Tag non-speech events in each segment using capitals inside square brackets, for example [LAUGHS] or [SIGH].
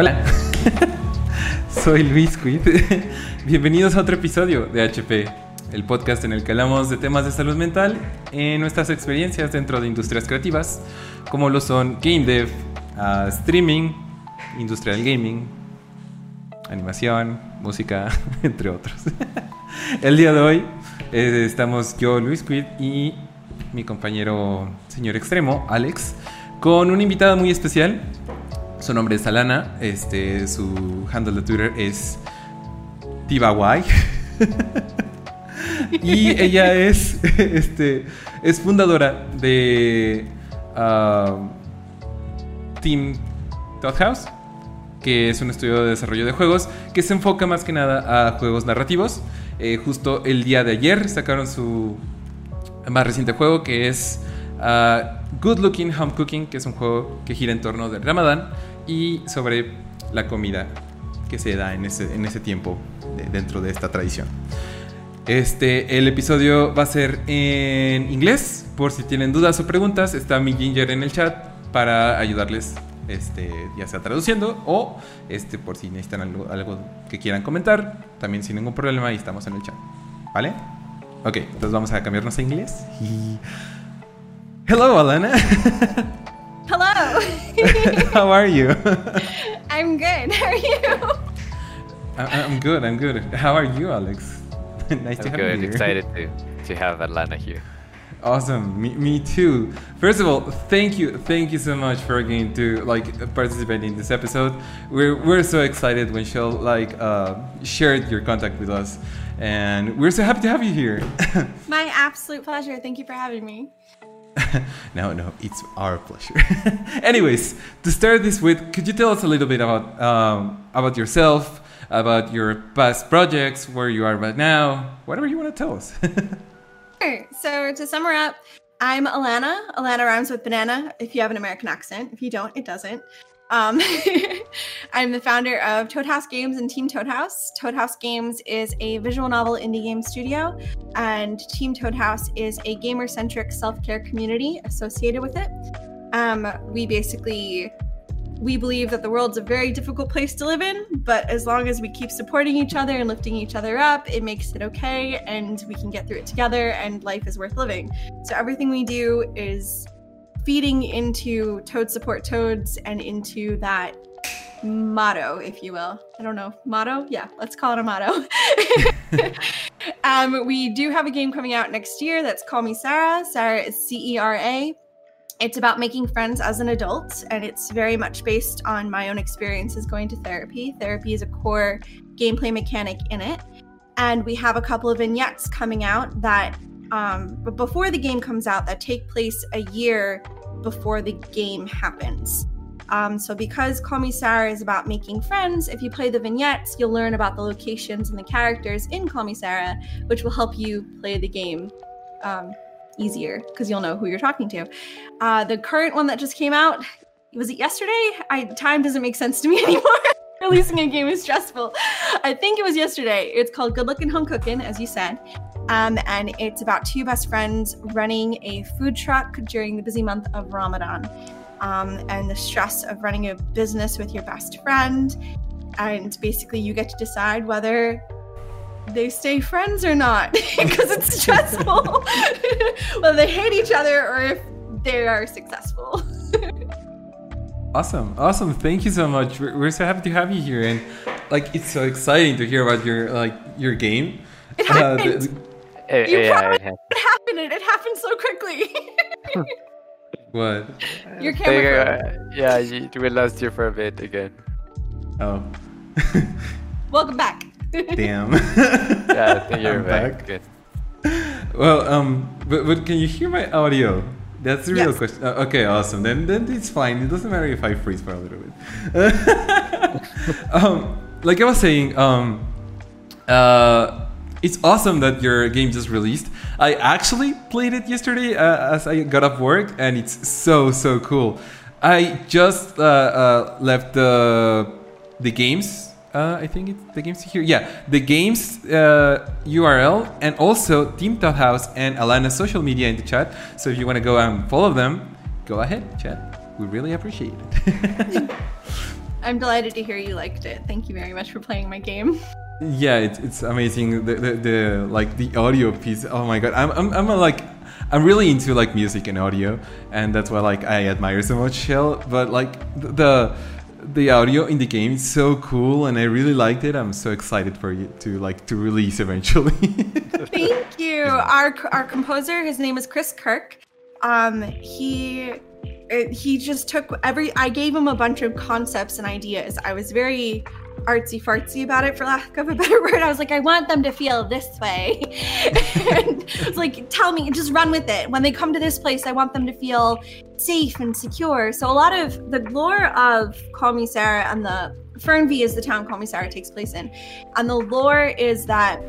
Hola, [LAUGHS] soy Luis Quid. [LAUGHS] Bienvenidos a otro episodio de HP, el podcast en el que hablamos de temas de salud mental en nuestras experiencias dentro de industrias creativas, como lo son game dev, ah, streaming, industrial gaming, animación, música, [LAUGHS] entre otros. el día de hoy eh, estamos yo, Luis Quid, y mi compañero señor extremo, Alex, con una invitada muy especial. Su nombre es Alana, este, su handle de Twitter es Tibawai. [LAUGHS] y ella es, [LAUGHS] este, es fundadora de uh, Team Todd House, que es un estudio de desarrollo de juegos que se enfoca más que nada a juegos narrativos. Eh, justo el día de ayer sacaron su más reciente juego que es uh, Good Looking Home Cooking, que es un juego que gira en torno del Ramadán y sobre la comida que se da en ese, en ese tiempo dentro de esta tradición. Este, el episodio va a ser en inglés, por si tienen dudas o preguntas, está mi Ginger en el chat para ayudarles, este, ya sea traduciendo o este, por si necesitan algo, algo que quieran comentar, también sin ningún problema, ahí estamos en el chat. ¿Vale? Ok, entonces vamos a cambiarnos a inglés. Y... [LAUGHS] Hello, Alana. Hello. [LAUGHS] How are you? [LAUGHS] I'm good. How are you? I- I'm good. I'm good. How are you, Alex? [LAUGHS] nice to I'm have good. you here. Excited to to have Alana here. Awesome. Me, me too. First of all, thank you, thank you so much for again to like participate in this episode. We're we're so excited when Shell like uh, shared your contact with us, and we're so happy to have you here. My absolute pleasure. Thank you for having me. [LAUGHS] no, no, it's our pleasure. [LAUGHS] Anyways, to start this with, could you tell us a little bit about um, about yourself, about your past projects, where you are right now, whatever you want to tell us? [LAUGHS] Sure. So to sum up, I'm Alana. Alana rhymes with banana if you have an American accent. If you don't, it doesn't. Um, [LAUGHS] I'm the founder of Toad House Games and Team Toad House. Toad House Games is a visual novel indie game studio, and Team Toad House is a gamer centric self care community associated with it. Um, we basically we believe that the world's a very difficult place to live in, but as long as we keep supporting each other and lifting each other up, it makes it okay and we can get through it together and life is worth living. So everything we do is feeding into Toad Support Toads and into that motto, if you will. I don't know, motto? Yeah, let's call it a motto. [LAUGHS] um, we do have a game coming out next year that's Call Me Cera. Cera is C E R A. It's about making friends as an adult, and it's very much based on my own experiences going to therapy. Therapy is a core gameplay mechanic in it. And we have a couple of vignettes coming out that, um, but before the game comes out, that take place a year before the game happens. Um, so, because Cera is about making friends, if you play the vignettes, you'll learn about the locations and the characters in Cera, which will help you play the game um, easier because you'll know who you're talking to. Uh, the current one that just came out was it yesterday? I time doesn't make sense to me [LAUGHS] anymore. Releasing a game is stressful. I think it was yesterday. It's called Good Looking Home Cooking, as you said. Um, and it's about two best friends running a food truck during the busy month of Ramadan. Um, and the stress of running a business with your best friend. And basically, you get to decide whether they stay friends or not [LAUGHS] because it's [LAUGHS] stressful. [LAUGHS] whether they hate each other or if they are successful. Awesome, awesome. Thank you so much. We're, we're so happy to have you here, and like it's so exciting to hear about your like your game. It Uh, happened. the- Eh, You yeah, promised it has- it happened. It happened so quickly. [LAUGHS] what? Your They, camera. uh, yeah, you, we lost you for a bit again. Oh, [LAUGHS] Welcome back. damn. [LAUGHS] Yeah, you're I'm back. Good. Well, um, but, but can you hear my audio? That's the real Yes. question. Uh, okay, awesome. Then then it's fine. It doesn't matter if I freeze for a little bit. um, like I was saying, um, uh, it's awesome that your game just released. I actually played it yesterday uh, as I got off work, and it's so so cool. I just uh, uh, left the the games. Uh, I think it's the games here. Yeah, the games uh, URL and also Team Toad House and Alana's social media in the chat. So if you want to go and follow them, go ahead, chat. We really appreciate it. [LAUGHS] I'm delighted to hear you liked it. Thank you very much for playing my game. Yeah, it's, it's amazing. The, the the like the audio piece. Oh my god, I'm I'm, I'm a, like I'm really into like music and audio, and that's why like I admire so much Shell. But like the the audio in the game is so cool, and I really liked it. I'm so excited for you to like to release eventually. [LAUGHS] Thank you. Our our composer, his name is Chris Kirk. Um, he uh, he just took every. I gave him a bunch of concepts and ideas. I was very artsy fartsy about it, for lack of a better [LAUGHS] word. I was like, I want them to feel this way. [LAUGHS] it's like, tell me, just run with it. When they come to this place, I want them to feel safe and secure. So a lot of the lore of Call Me Cera and the Fernweh is the town Call Me Cera takes place in, and the lore is that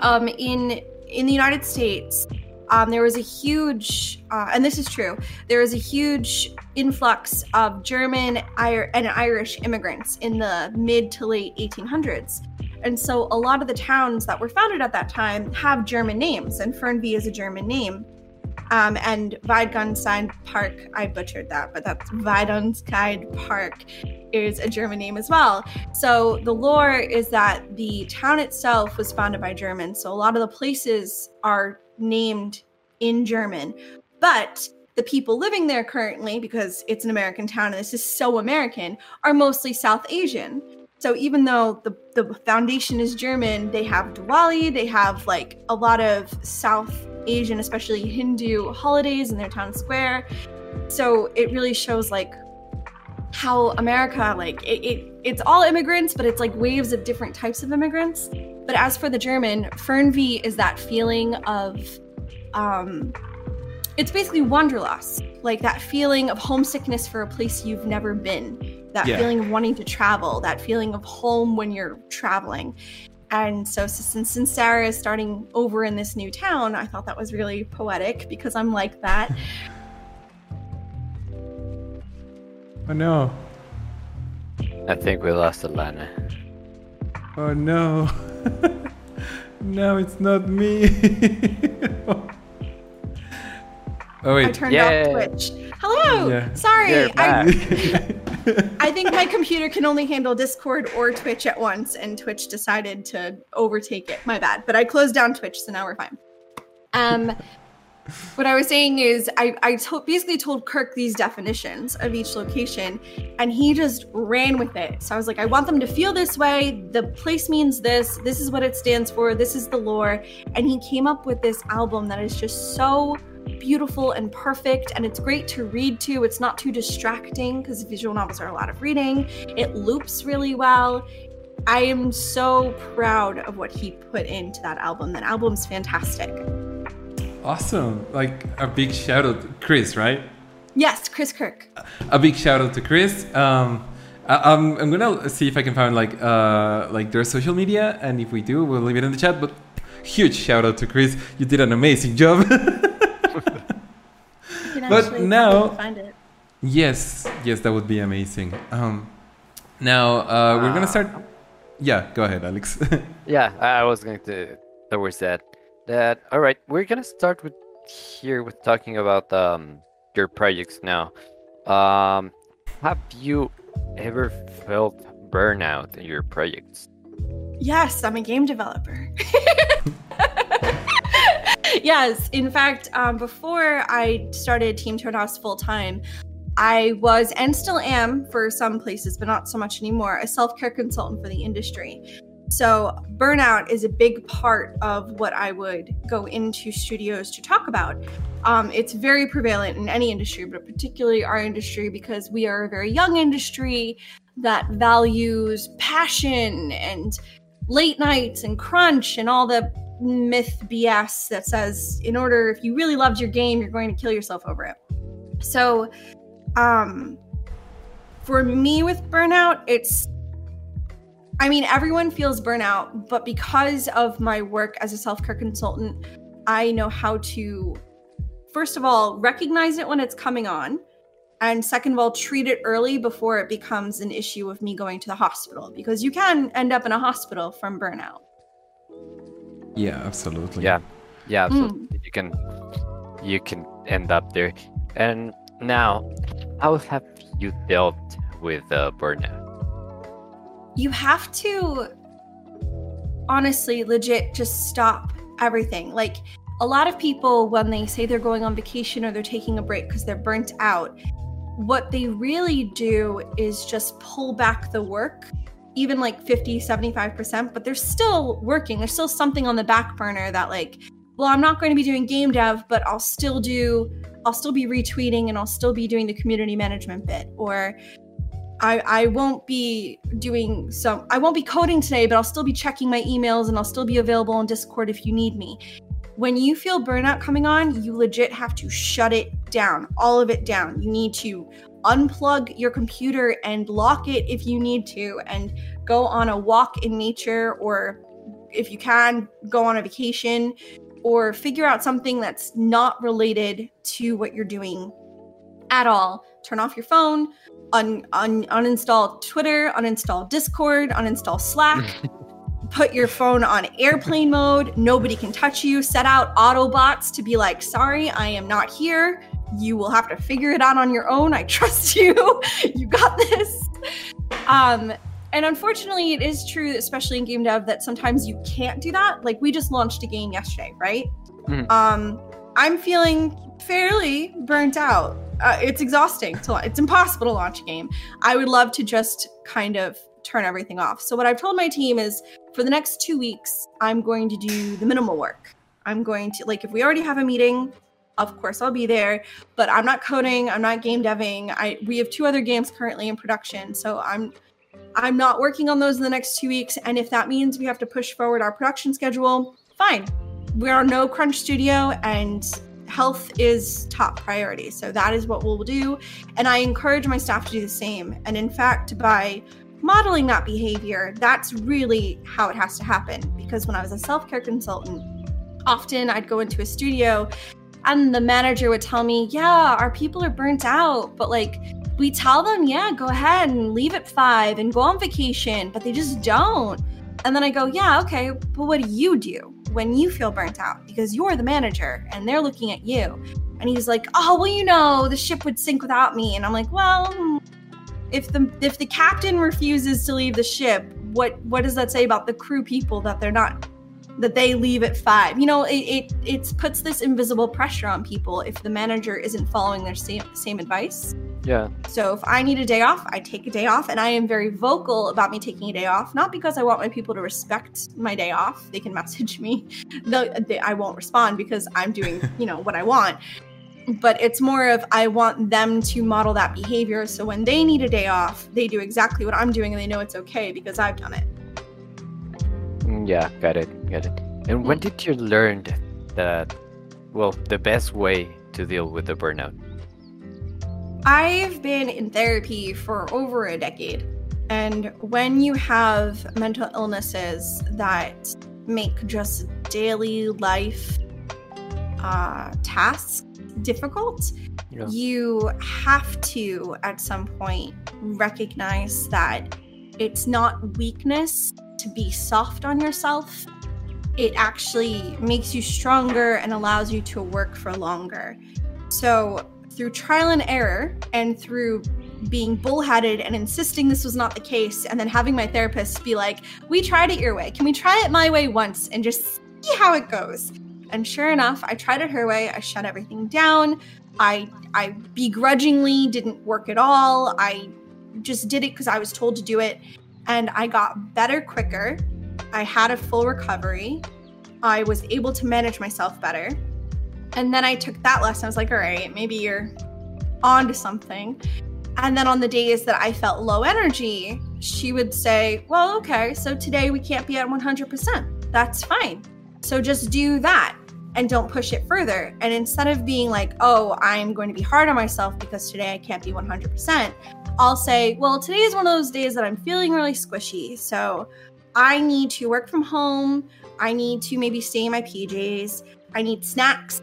um, in in the United States, um, there was a huge, uh, and this is true, there was a huge influx of German and Irish immigrants in the mid to late 1800s. And so a lot of the towns that were founded at that time have German names, and Fernweh is a German name. Um, and Weidgunstein Park, I butchered that, but that's Weidunskide Park is a German name as well. So the lore is that the town itself was founded by Germans. So a lot of the places are named in German. But the people living there currently, because it's an American town and this is so American, are mostly South Asian. So even though the, the foundation is German, they have Diwali, they have like a lot of South Asian, especially Hindu holidays in their town square. So it really shows like how America, like it, it it's all immigrants, but it's like waves of different types of immigrants. But as for the German, Fernweh is that feeling of um it's basically wanderlust, like that feeling of homesickness for a place you've never been, that yeah. feeling of wanting to travel, that feeling of home when you're traveling. And so, since, since Cera is starting over in this new town, I thought that was really poetic because I'm like that. [LAUGHS] oh no. I think we lost Alana. Oh no. [LAUGHS] [LAUGHS] no, it's not me. [LAUGHS] Oh wait. I turned Yay. off Twitch. Hello. Yeah. Sorry. I, [LAUGHS] I think my computer can only handle Discord or Twitch at once, and Twitch decided to overtake it. My bad. But I closed down Twitch, so now we're fine. Um, what I was saying is, I, I to- basically told Kirk these definitions of each location, and he just ran with it. So I was like, I want them to feel this way. The place means this. This is what it stands for. This is the lore. And he came up with this album that is just so beautiful and perfect, and it's great to read to. It's not too distracting because visual novels are a lot of reading. It loops really well. I am so proud of what he put into that album. That album's fantastic. Awesome. Like a big shout out to Chris, right? Yes, Chris Kirk. A big shout out to Chris. Um, I, am I'm, I'm gonna see if I can find like uh, like their social media, and if we do, we'll leave it in the chat. But huge shout out to Chris. You did an amazing job. [LAUGHS] but now, yes, yes, that would be amazing. Um, now uh, we're gonna start. Yeah, go ahead, Alex. [LAUGHS] yeah, I was going to towards that. That all right. We're gonna start with here with talking about um, your projects now. Um, have you ever felt burnout in your projects? Yes, I'm a game developer. [LAUGHS] yes, in fact, um, before I started Team Toadhouse full time, I was and still am for some places, but not so much anymore, a self care consultant for the industry. So, burnout is a big part of what I would go into studios to talk about. Um, it's very prevalent in any industry, but particularly our industry because we are a very young industry that values passion and late nights and crunch and all the myth BS that says in order if you really loved your game, you're going to kill yourself over it. So, um, for me with burnout, it's I mean, everyone feels burnout, but because of my work as a self care consultant, I know how to, first of all, recognize it when it's coming on. And second of all, treat it early before it becomes an issue of me going to the hospital because you can end up in a hospital from burnout. Yeah, absolutely. Yeah, yeah, absolutely. Mm. You can, you can end up there. And now, how have you dealt with uh, burnout? You have to honestly legit just stop everything. Like a lot of people when they say they're going on vacation or they're taking a break because they're burnt out, what they really do is just pull back the work even like 50 75% but they're still working there's still something on the back burner that like well i'm not going to be doing game dev but i'll still do i'll still be retweeting and i'll still be doing the community management bit or I, I won't be doing some I won't be coding today, but I'll still be checking my emails and I'll still be available on Discord if you need me. When you feel burnout coming on, you legit have to shut it down, all of it down. You need to unplug your computer and lock it if you need to and go on a walk in nature or if you can go on a vacation or figure out something that's not related to what you're doing at all. Turn off your phone, un, un, uninstall Twitter, uninstall Discord, uninstall Slack. [LAUGHS] put your phone on airplane mode. Nobody can touch you. Set out Autobots to be like, sorry, I am not here. You will have to figure it out on your own. I [LAUGHS] trust you. you got this. Um, and unfortunately, it is true, especially in game dev, that sometimes you can't do that. Like we just launched a game yesterday, right? Mm. Um, I'm feeling fairly burnt out uh, it's exhausting to it's impossible to launch a game. I would love to just kind of turn everything off. So what i've told my team is for the next two weeks i'm going to do the minimal work. I'm going to like if we already have a meeting of course i'll be there but i'm not coding i'm not game deving. I we have two other games currently in production so i'm i'm not working on those in the next two weeks and if that means we have to push forward our production schedule fine. We are no crunch studio and health is top priority. So that is what we'll do. And I encourage my staff to do the same. And in fact, by modeling that behavior, that's really how it has to happen. Because when I was a self care consultant, often I'd go into a studio and the manager would tell me, Yeah, our people are burnt out. But like, we tell them, Yeah, go ahead and leave at five and go on vacation, but they just don't. And then I go, Yeah, okay, but what do you do? When you feel burnt out because you're the manager and they're looking at you. And he's like, "Oh, well, you know, the ship would sink without me." And I'm like, "Well, if the if the captain refuses to leave the ship, what what does that say about the crew people that they're not that they leave at five? You know, it it, it puts this invisible pressure on people if the manager isn't following their same same advice. Yeah. So if I need a day off, I take a day off, and I am very vocal about me taking a day off. Not because I want my people to respect my day off; they can [LAUGHS] message me. They, I won't respond because I'm doing, [LAUGHS] you know, what I want. But it's more of I want them to model that behavior. So when they need a day off, they do exactly what I'm doing, and they know it's okay because I've done it. Yeah, got it, got it. And when mm. did you learn that? Well, the best way to deal with the burnout. I've been in therapy for over a decade. And when you have mental illnesses that make just daily life uh, tasks difficult, yeah. you have to, at some point, recognize that it's not weakness to be soft on yourself. It actually makes you stronger and allows you to work for longer. So, through trial and error and through being bullheaded and insisting this was not the case, and then having my therapist be like, We tried it your way. Can we try it my way once and just see how it goes? And sure enough, I tried it her way. I shut everything down. I I begrudgingly didn't work at all. I just did it because I was told to do it. And I got better quicker. I had a full recovery. I was able to manage myself better. And then I took that lesson. I was like, all right, maybe you're on to something. And then on the days that I felt low energy, she would say, well, okay, so today we can't be at 100%. That's fine. So just do that and don't push it further. And instead of being like, oh, I'm going to be hard on myself because today I can't be 100%, I'll say, well, today is one of those days that I'm feeling really squishy. So I need to work from home. I need to maybe stay in my PJs. I need snacks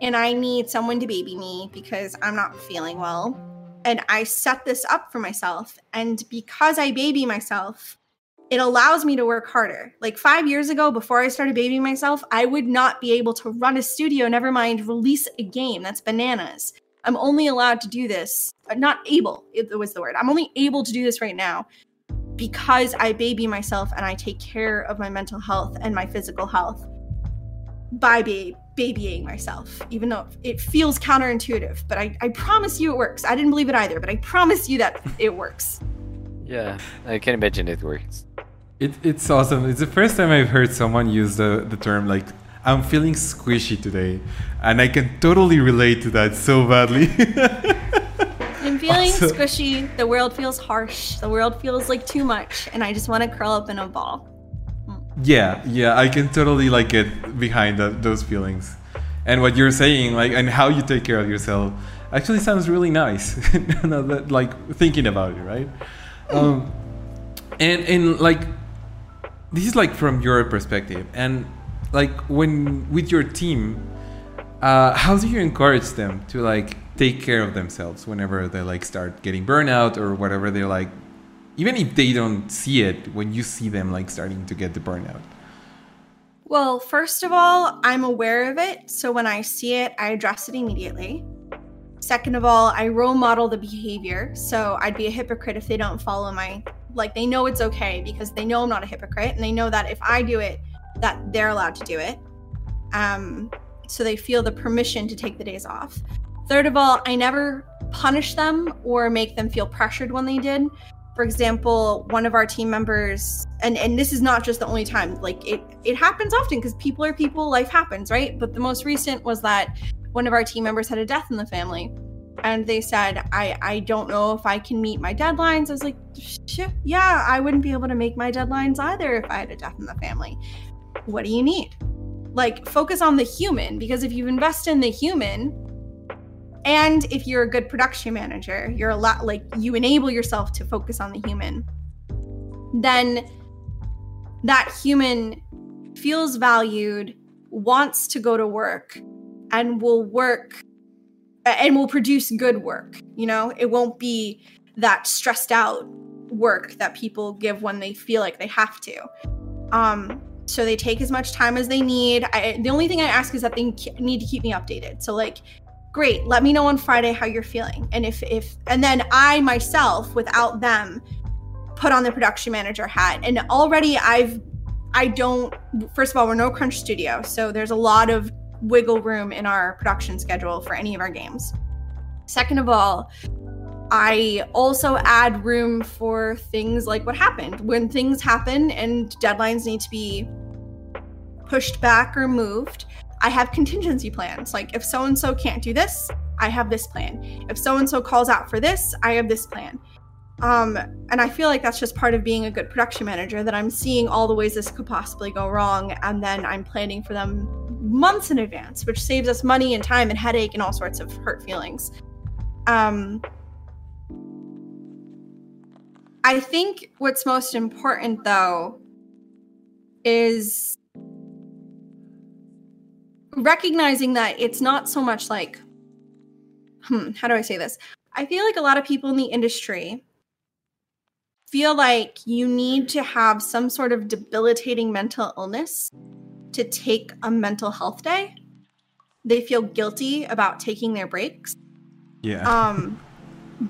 and I need someone to baby me because I'm not feeling well. And I set this up for myself. And because I baby myself, it allows me to work harder. Like five years ago, before I started babying myself, I would not be able to run a studio, never mind release a game. That's bananas. I'm only allowed to do this, uh, not able, it was the word. I'm only able to do this right now because I baby myself and I take care of my mental health and my physical health by ba- babying myself, even though it feels counterintuitive. But I, I promise you it works. I didn't believe it either, but I promise you that it works. Yeah, I can't imagine it works. It, it's awesome. It's the first time I've heard someone use the, the term like, I'm feeling squishy today. And I can totally relate to that so badly. [LAUGHS] I'm feeling squishy. The world feels harsh. The world feels like too much. And I just want to curl up in a ball. Yeah, yeah, I can totally like get behind that, those feelings. And what you're saying, like, and how you take care of yourself, actually sounds really nice. [LAUGHS] like thinking about it, right? [LAUGHS] Um, and and like, this is like from your perspective, and like when with your team, uh, how do you encourage them to like take care of themselves whenever they like start getting burnout or whatever they're like even if they don't see it when you see them like starting to get the burnout? Well first of all i'm aware of it so when i see it i address it immediately. Second of all i role model the behavior so i'd be a hypocrite if they don't follow my like they know it's okay because they know i'm not a hypocrite and they know that if i do it that they're allowed to do it. Um so they feel the permission to take the days off. Third of all i never punish them or make them feel pressured when they did. For example one of our team members and and this is not just the only time like it it happens often because people are people life happens right? But the most recent was that one of our team members had a death in the family and they said i i don't know if i can meet my deadlines. I was like yeah i wouldn't be able to make my deadlines either if i had a death in the family. What do you need? Like focus on the human because if you invest in the human and if you're a good production manager, you're a lot like you enable yourself to focus on the human, then that human feels valued, wants to go to work, and will work and will produce good work. You know, it won't be that stressed out work that people give when they feel like they have to. Um, so they take as much time as they need. I, the only thing I ask is that they need to keep me updated. So like great let me know on friday how you're feeling and if if and then i myself without them put on the production manager hat and already i've i don't first of all we're no crunch studio so there's a lot of wiggle room in our production schedule for any of our games second of all i also add room for things like what happened when things happen and deadlines need to be pushed back or moved I have contingency plans. Like if so and so can't do this, I have this plan. If so and so calls out for this, I have this plan. Um, and I feel like that's just part of being a good production manager that I'm seeing all the ways this could possibly go wrong, and then I'm planning for them months in advance, which saves us money and time and headache and all sorts of hurt feelings. Um, I think what's most important though is recognizing that it's not so much like, hmm, how do I say this? I feel like a lot of people in the industry feel like you need to have some sort of debilitating mental illness to take a mental health day. They feel guilty about taking their breaks. Yeah. Um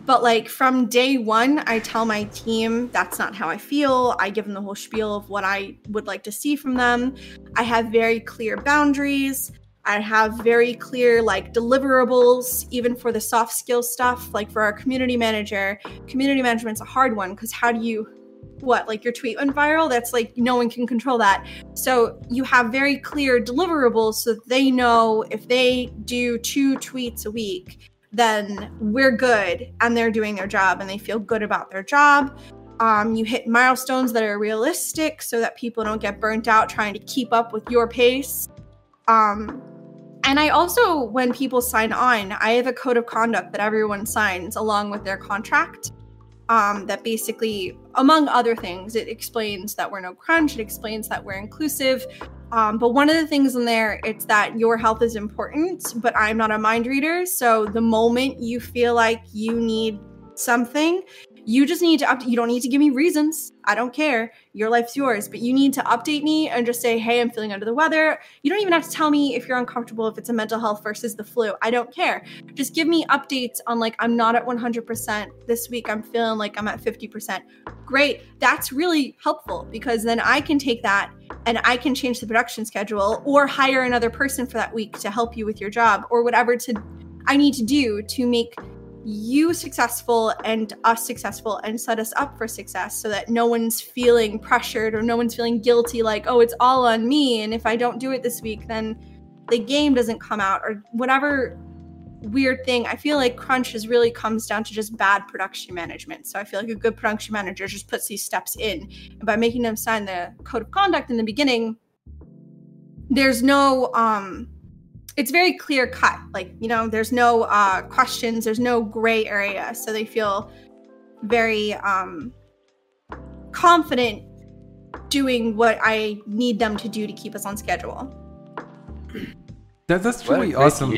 but like from day one i tell my team that's not how i feel i give them the whole spiel of what i would like to see from them i have very clear boundaries i have very clear like deliverables even for the soft skill stuff like for our community manager community management's a hard one because how do you what like your tweet went viral that's like no one can control that so you have very clear deliverables so they know if they do two tweets a week then we're good and they're doing their job and they feel good about their job. Um, you hit milestones that are realistic so that people don't get burnt out trying to keep up with your pace. Um, and I also, when people sign on, I have a code of conduct that everyone signs along with their contract. Um, that basically, among other things, it explains that we're no crunch, it explains that we're inclusive, um, but one of the things in there, it's that your health is important, but I'm not a mind reader. So the moment you feel like you need something, You just need to update. You don't need to give me reasons. I don't care. Your life's yours. But you need to update me and just say, hey, I'm feeling under the weather. You don't even have to tell me if you're uncomfortable, if it's a mental health versus the flu. I don't care. Just give me updates on like, I'm not at 100%. This week, I'm feeling like I'm at 50%. Great. That's really helpful because then I can take that and I can change the production schedule or hire another person for that week to help you with your job or whatever to I need to do to make you successful and us successful and set us up for success so that no one's feeling pressured or no one's feeling guilty like oh it's all on me and if i don't do it this week then the game doesn't come out or whatever weird thing. I feel like crunch is really comes down to just bad production management. So i feel like a good production manager just puts these steps in. And by making them sign the code of conduct in the beginning there's no um it's very clear cut like you know there's no uh, questions there's no gray area. So they feel very um, confident doing what i need them to do to keep us on schedule. That, that's really awesome.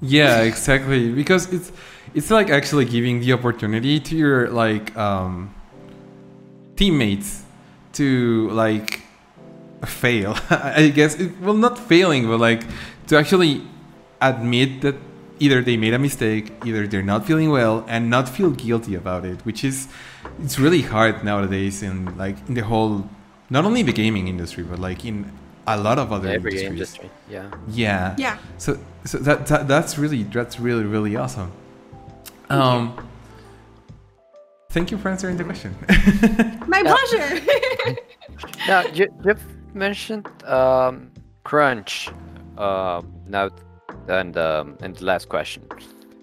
yeah exactly. Because it's it's like actually giving the opportunity to your like um, teammates to like fail. [LAUGHS] I guess it, well not failing but like to actually admit that either they made a mistake, either they're not feeling well, and not feel guilty about it, which is it's really hard nowadays in like in the whole not only the gaming industry but like in a lot of other Every industries. industry. Yeah. Yeah. Yeah. So so that, that that's really that's really really awesome. Thank um you. Thank you for answering the question. [LAUGHS] My pleasure. [LAUGHS] Now you, you've mentioned um, crunch. Uh, now and um, and the last question.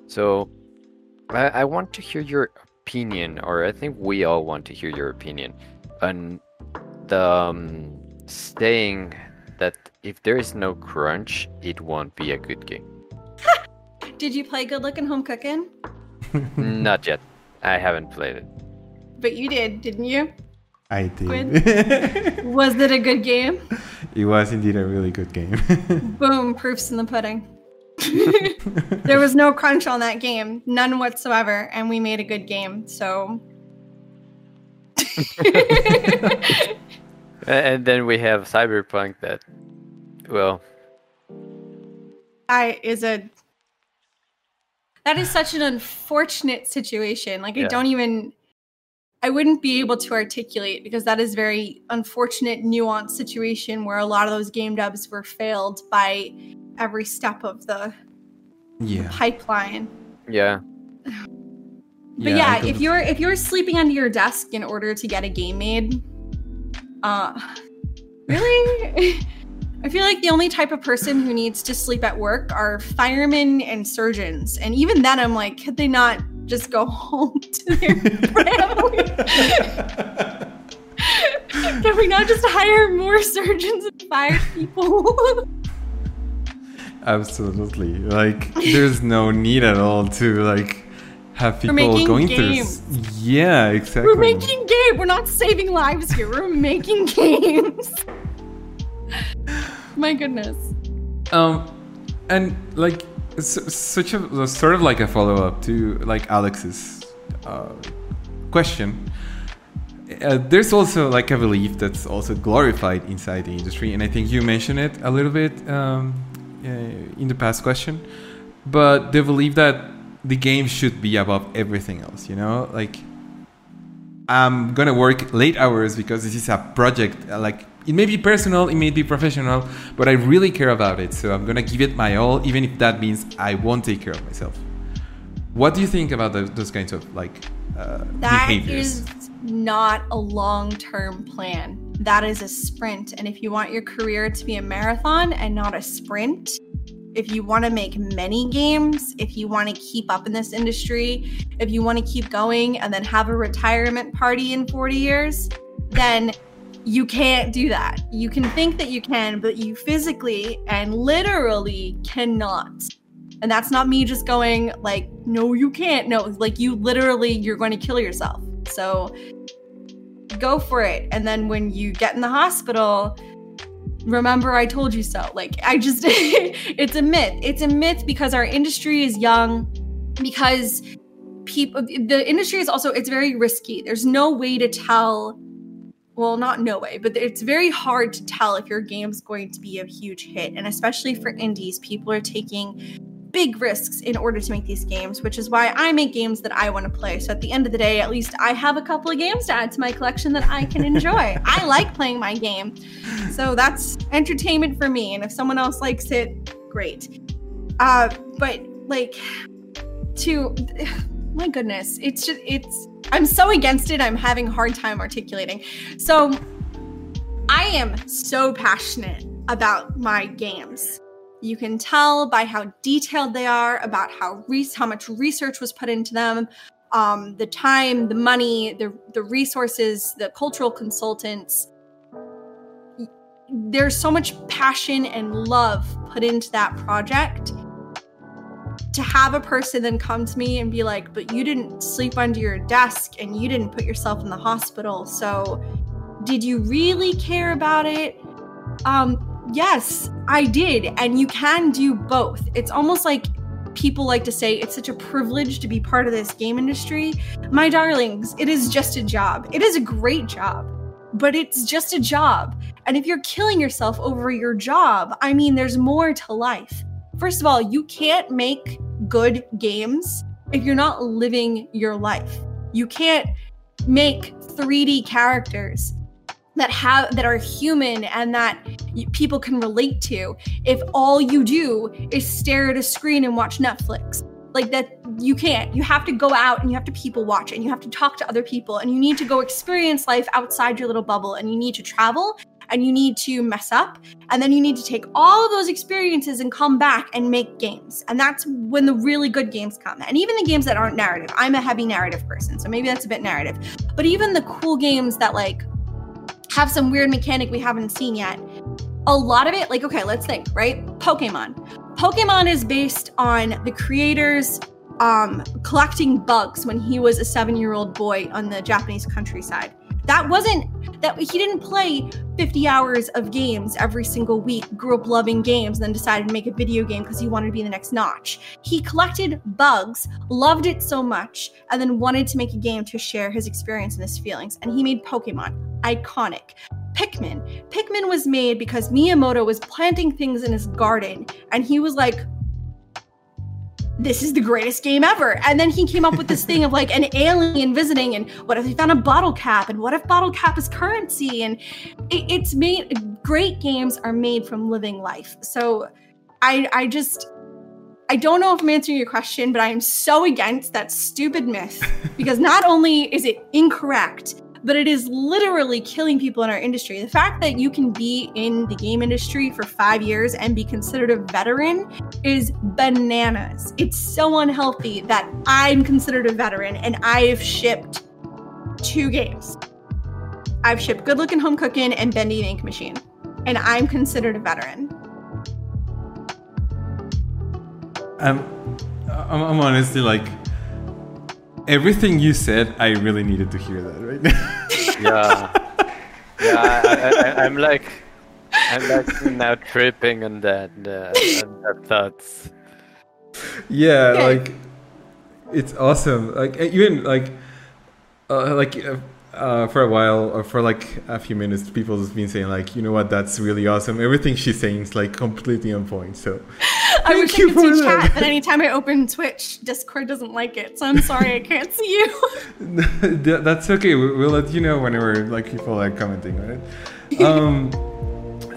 So I, I want to hear your opinion, or I think we all want to hear your opinion on the um, saying that if there is no crunch, it won't be a good game. [LAUGHS] Did you play Good Looking Home Cooking? [LAUGHS] Not yet. I haven't played it. But you did, didn't you? I did. [LAUGHS] Was it a good game? It was indeed a really good game. [LAUGHS] Boom, proofs in the pudding. [LAUGHS] there was no crunch on that game, none whatsoever, and we made a good game. So [LAUGHS] And then we have Cyberpunk that, well, I is a that is such an unfortunate situation. Like I don't even I wouldn't be able to articulate because that is very unfortunate, nuanced situation where a lot of those game devs were failed by every step of the yeah. pipeline. yeah. But I yeah, if you're if you're sleeping under your desk in order to get a game made, uh really? [LAUGHS] I feel like the only type of person who needs to sleep at work are firemen and surgeons. And even then I'm like, could they not just go [LAUGHS] home to their family? [LAUGHS] Can we not just hire more surgeons and fire people? [LAUGHS] Absolutely. Like there's no need at all to like have people going through s- Yeah, exactly. We're making games. We're not saving lives here. We're making games. My goodness. Um and like s- such a sort of like a follow up to like Alex's uh, question. Uh, there's also like a belief that's also glorified inside the industry, and I think you mentioned it a little bit um, uh, in the past question. But the belief that the game should be above everything else, you know, like I'm gonna work late hours because this is a project. uh, Like it may be personal, it may be professional, but I really care about it. So I'm gonna give it my all, even if that means I won't take care of myself. What do you think about those, those kinds of like uh, That behaviors? is not a long term plan. That is a sprint. And if you want your career to be a marathon and not a sprint, if you want to make many games, if you want to keep up in this industry, if you want to keep going and then have a retirement party in 40 years, then you can't do that. You can think that you can, but you physically and literally cannot. And that's not me just going like, no, you can't. No, like you literally, you're going to kill yourself. So go for it. And then when you get in the hospital, remember I told you so. Like I just, [LAUGHS] it's a myth. It's a myth because our industry is young, because people the industry is also it's very risky there's no way to tell well not no way but it's very hard to tell if your game's going to be a huge hit and especially for indies people are taking big risks in order to make these games which is why i make games that i want to play. So at the end of the day at least i have a couple of games to add to my collection that i can enjoy. [LAUGHS] I like playing my game so that's entertainment for me and if someone else likes it great. Uh but like to [SIGHS] my goodness it's just it's i'm so against it. I'm having a hard time articulating. So i am so passionate about my games. You can tell by how detailed they are about how re- how much research was put into them um, the time the money the, the resources the cultural consultants. There's so much passion and love put into that project to have a person then come to me and be like, but you didn't sleep under your desk and you didn't put yourself in the hospital. So did you really care about it? Um, yes, I did. And you can do both. It's almost like people like to say it's such a privilege to be part of this game industry. My darlings, it is just a job. It is a great job, but it's just a job. And if you're killing yourself over your job, I mean, there's more to life. First of all, you can't make good games if you're not living your life. You can't make 3D characters that have that are human and that people can relate to if all you do is stare at a screen and watch Netflix. Like that you can't. You have to go out and you have to people watch and you have to talk to other people and you need to go experience life outside your little bubble and you need to travel and you need to mess up and then you need to take all of those experiences and come back and make games. And that's when the really good games come. And even the games that aren't narrative. I'm a heavy narrative person so maybe that's a bit narrative. But even the cool games that like have some weird mechanic we haven't seen yet a lot of it like okay let's think right? Pokemon. Pokemon is based on the creators um, collecting bugs when he was a seven year old boy on the japanese countryside that wasn't that he didn't play 50 hours of games every single week, grew up loving games, and then decided to make a video game because he wanted to be the next Notch. He collected bugs, loved it so much, and then wanted to make a game to share his experience and his feelings. And he made Pokemon. Iconic. Pikmin. Pikmin was made because Miyamoto was planting things in his garden, and he was like, this is the greatest game ever. And then he came up with this thing of like an alien visiting, and what if they found a bottle cap, and what if bottle cap is currency? And it, it's made great games are made from living life. So I I just I don't know if I'm answering your question, but I am so against that stupid myth because not only is it incorrect, but it is literally killing people in our industry. The fact that you can be in the game industry for five years and be considered a veteran is bananas. It's so unhealthy that I'm considered a veteran and I've shipped two games. I've shipped Good Looking Home Cooking and Bendy the Ink Machine, and I'm considered a veteran. I'm, I'm honestly like everything you said, I really needed to hear that right now. [LAUGHS] yeah, yeah. I, am like, I'm like now tripping on that, uh, on that thoughts. Yeah, okay. like it's awesome. Like even like, uh, like. Uh, uh, for a while or for like a few minutes, people have been saying like, you know what, that's really awesome. Everything she's saying is like completely on point. So [LAUGHS] I wish I could see that. chat, but anytime I open Twitch, Discord doesn't like it. So I'm sorry I can't see you. [LAUGHS] that's okay. We'll let you know whenever like people are commenting on it. [LAUGHS] Um,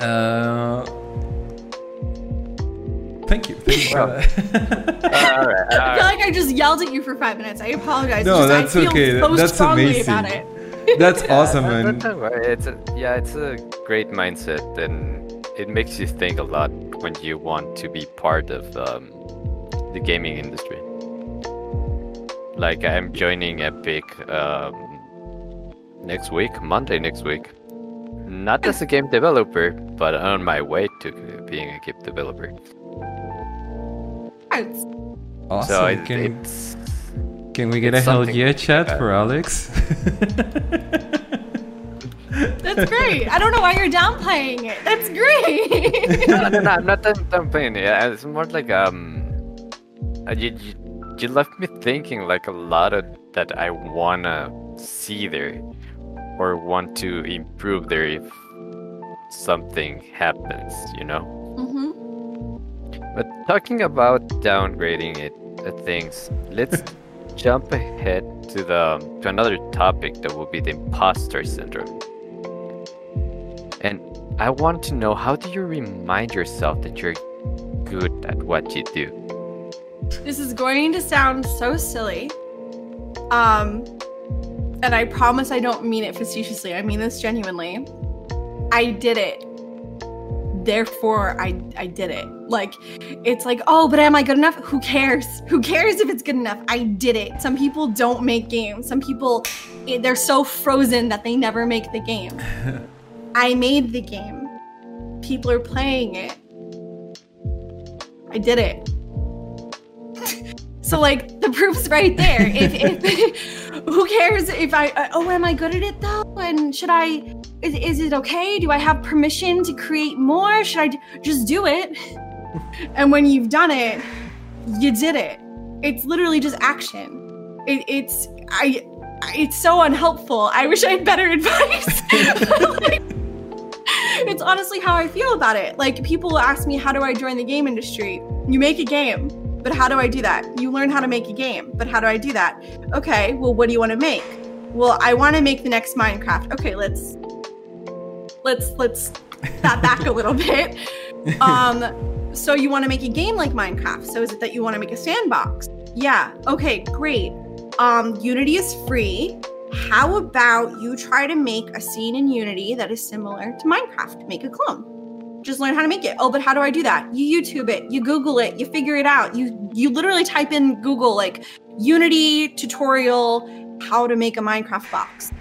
uh, thank you. Thank you. [LAUGHS] all right, all right. I feel like I just yelled at you for five minutes. I apologize. No, just, that's okay. So that's amazing. About it. That's yeah, awesome, man. It's a, yeah, it's a great mindset and it makes you think a lot when you want to be part of um, the gaming industry. Like I'm joining Epic um, next week, Monday next week. Not as a game developer, but on my way to being a game developer. Awesome. So it, can, can we get a hell yeah chat for Alex? [LAUGHS] That's great. I don't know why you're downplaying it. That's great. no, no, no, I'm not downplaying it. It's more like um, uh, you, you, you left me thinking like a lot of that I wanna see there or want to improve there if something happens, you know. Mm-hmm. But talking about downgrading it uh, things, let's jump ahead to the to another topic that will be the imposter syndrome. And I want to know how do you remind yourself that you're good at what you do? This is going to sound so silly. Um, and I promise I don't mean it facetiously. I mean this genuinely. I did it. Therefore, I I did it. Like it's like, "Oh, but am I good enough? Who cares? Who cares if it's good enough? I did it." Some people don't make games. Some people eh, they're so frozen that they never make the game. [LAUGHS] I made the game. People are playing it. I did it. [LAUGHS] So like the proof's right there. If, if [LAUGHS] who cares if I uh, oh am I good at it though? And should I is, is it okay? Do I have permission to create more? Should I d- just do it? [LAUGHS] and when you've done it, you did it. It's literally just action. It, it's I it's so unhelpful. I wish I had better advice. Like, it's honestly how I feel about it. Like people ask me how do I join the game industry? You make a game. But how do I do that? You learn how to make a game. But how do I do that? Okay, well what do you want to make? Well, I want to make the next Minecraft. Okay, let's let's let's that back a little bit. [LAUGHS] Um so you want to make a game like Minecraft. So is it that you want to make a sandbox? Yeah. Okay, great. Um Unity is free. How about you try to make a scene in Unity that is similar to Minecraft? Make a clone just learn how to make it. Oh, but how do I do that? You YouTube it, you Google it, you figure it out. You you literally type in Google like Unity tutorial how to make a Minecraft box.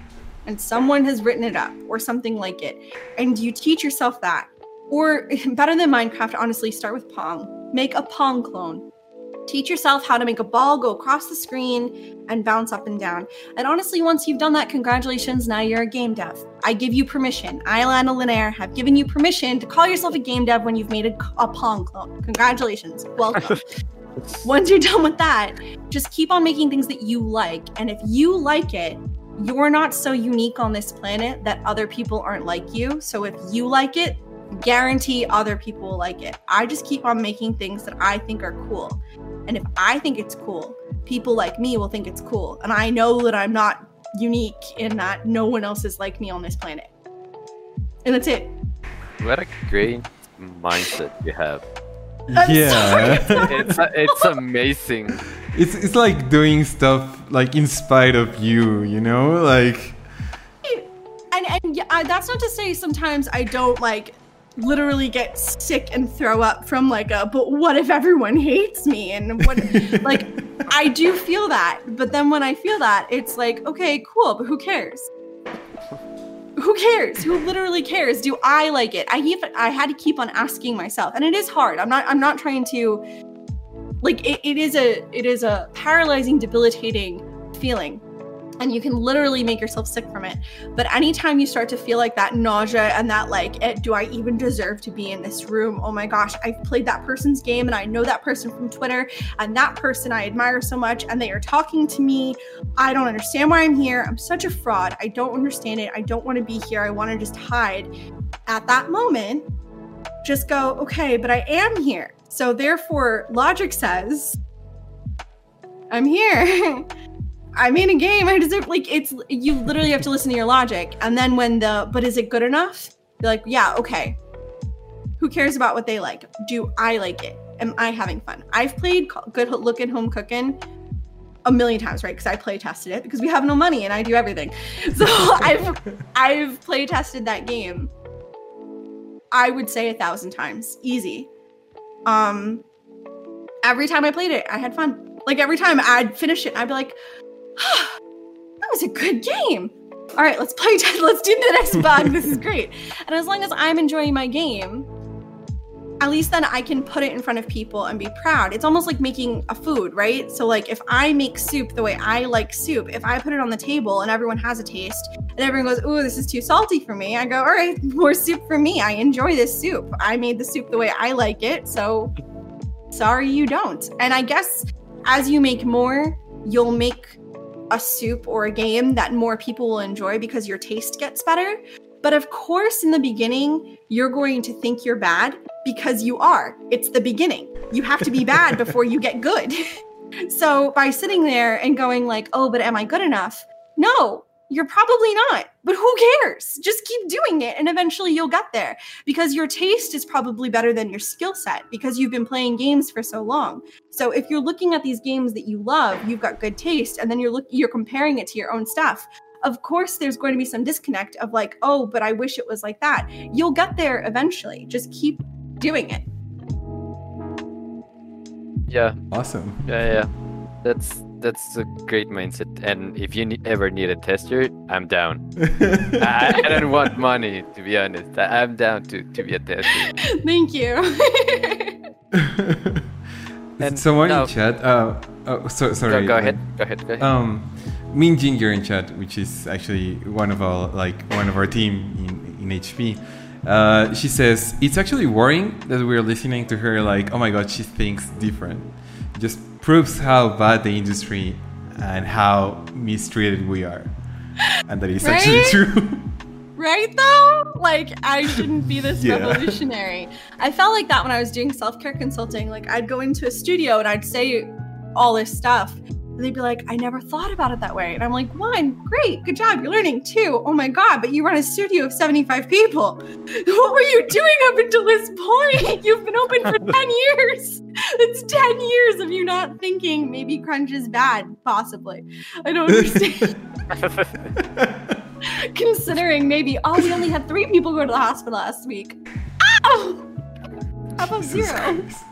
And someone has written it up or something like it. And you teach yourself that. Or [LAUGHS] better than Minecraft, honestly, start with Pong. Make a Pong clone. Teach yourself how to make a ball go across the screen and bounce up and down. And honestly, once you've done that, congratulations, now you're a game dev. I give you permission. I, Lana Linaire, have given you permission to call yourself a game dev when you've made a, a Pong clone. Congratulations. Welcome. [LAUGHS] once you're done with that, just keep on making things that you like. And if you like it, you're not so unique on this planet that other people aren't like you. So if you like it, guarantee other people will like it. I just keep on making things that I think are cool. And if I think it's cool, people like me will think it's cool. And I know that I'm not unique in that no one else is like me on this planet. And that's it. What a great mindset you have. I'm yeah. [LAUGHS] It's it's amazing. it's it's like doing stuff like in spite of you, you know? Like And and yeah, I- that's not to say sometimes I don't like literally get sick and throw up from like a but what if everyone hates me and what [LAUGHS] like I do feel that. But then when I feel that, it's like, okay, cool, but who cares? Who cares? Who literally cares? Do I like it? I even I had to keep on asking myself. And it is hard. I'm not I'm not trying to like it, it is a it is a paralyzing, debilitating feeling. And you can literally make yourself sick from it. But anytime you start to feel like that nausea and that like, eh, do I even deserve to be in this room? Oh my gosh, I've played that person's game and I know that person from Twitter and that person I admire so much and they are talking to me. I don't understand why I'm here. I'm such a fraud. I don't understand it. I don't want to be here. I want to just hide. At that moment, just go, okay, but I am here. So therefore, logic says, I'm here. [LAUGHS] I'm in a game. [LAUGHS] I deserve like it's you literally have to listen to your logic. And then when the but is it good enough? You're like, yeah, okay. Who cares about what they like? Do I like it? Am I having fun? I've played Good Ho- Looking Home Cooking a million times, right? Because I play tested it because we have no money and I do everything. [LAUGHS] So I've I've play tested that game. I would say a thousand times, easy. Um, every time I played it, I had fun. Like every time I'd finish it, I'd be like, that was a good game. All right, let's play. Let's do the next bug. [LAUGHS] This is great. And as long as I'm enjoying my game, at least then I can put it in front of people and be proud. It's almost like making a food, right? So, like, if I make soup the way I like soup, if I put it on the table and everyone has a taste and everyone goes, Ooh, this is too salty for me, I go, All right, [LAUGHS] more soup for me. I enjoy this soup. I made the soup the way I like it. So, sorry you don't. And I guess as you make more, you'll make a soup or a game that more people will enjoy because your taste gets better. But of course, in the beginning, you're going to think you're bad because you are. It's the beginning. You have to be bad [LAUGHS] before you get good. [LAUGHS] so by sitting there and going like, "Oh, but am I good enough?" No, you're probably not. But who cares? Just keep doing it and eventually you'll get there because your taste is probably better than your skill set because you've been playing games for so long. So if you're looking at these games that you love, you've got good taste and then you're look you're comparing it to your own stuff. Of course there's going to be some disconnect of like, "Oh, but I wish it was like that." You'll get there eventually. Just keep doing it. Yeah, Awesome. yeah, yeah. That's that's a great mindset. And if you ne- ever need a tester, I'm down. [LAUGHS] I, I don't want money, to be honest. I, I'm down to, to be a tester. [LAUGHS] Thank you. [LAUGHS] And Someone now- in chat. Uh, oh, so, sorry. Go, go ahead. Go ahead. Go ahead. Um, Min Ginger in chat, which is actually one of our like one of our team in, in HP. Uh, she says it's actually worrying that we're listening to her like, oh my god, she thinks different. Just proves how bad the industry and how mistreated we are, and that is actually true. [LAUGHS] right though? Like i shouldn't be this Yeah. revolutionary. I felt like that when i was doing self-care consulting. Like i'd go into a studio and i'd say all this stuff they'd be like i never thought about it that way. And i'm like one great good job you're learning. Two oh my god but you run a studio of 75 people. [LAUGHS] What were you doing up until this point? [LAUGHS] You've been open for [LAUGHS] 10 years. It's 10 years of you not thinking. Maybe crunch is bad possibly. I don't understand. Considering maybe oh we only had three people go to the hospital last week. Oh how about Jesus zero? Christ.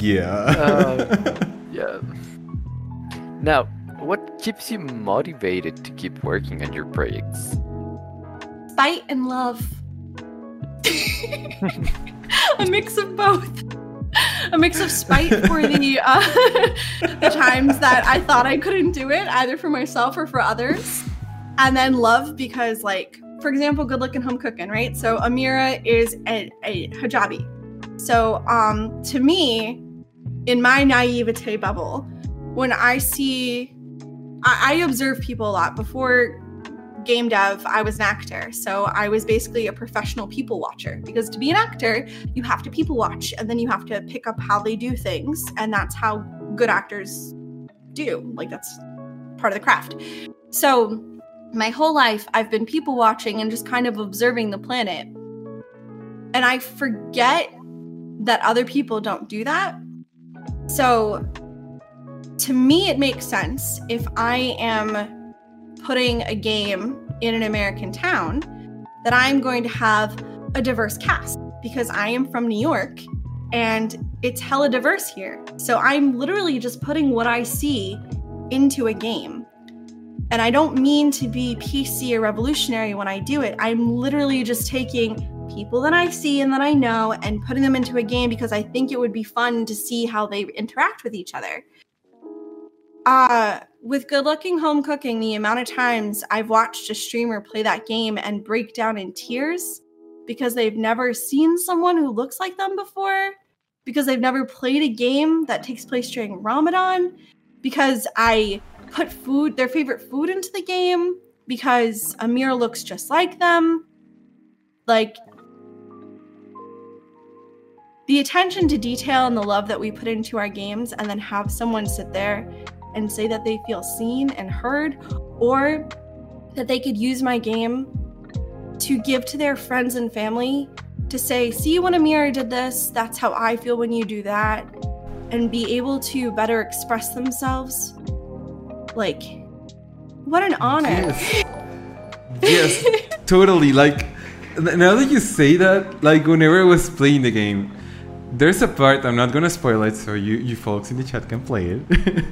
Yeah. Uh, yeah. Now, what keeps you motivated to keep working on your projects? spite and love. A mix of both. A mix of spite for the uh, [LAUGHS] the times that i thought i couldn't do it either for myself or for others. And then love because like for example good looking home cooking right? So amira is a, a hijabi. So um to me in my naivete bubble when i see I, I observe people a lot before game dev, I was an actor. So I was basically a professional people watcher because to be an actor, you have to people watch and then you have to pick up how they do things. And that's how good actors do. Like, that's part of the craft. So my whole life, I've been people watching and just kind of observing the planet. And I forget that other people don't do that. So to me, it makes sense if I am putting a game in an American town, that I'm going to have a diverse cast because I am from New York and it's hella diverse here. So I'm literally just putting what I see into a game. And I don't mean to be PC or revolutionary when I do it. I'm literally just taking people that I see and that I know and putting them into a game because I think it would be fun to see how they interact with each other. Uh, with good looking home cooking, the amount of times I've watched a streamer play that game and break down in tears because they've never seen someone who looks like them before, because they've never played a game that takes place during Ramadan, because I put food, their favorite food, into the game, because Amir looks just like them. Like, the attention to detail and the love that we put into our games, and then have someone sit there and say that they feel seen and heard, or that they could use my game to give to their friends and family to say, see, when Amira did this, that's how I feel when you do that, and be able to better express themselves. Like, what an honor. Yes. yes, [LAUGHS] totally. Like now that you say that, like whenever I was playing the game, there's a part I'm not gonna spoil it, so you you folks in the chat can play it. [LAUGHS]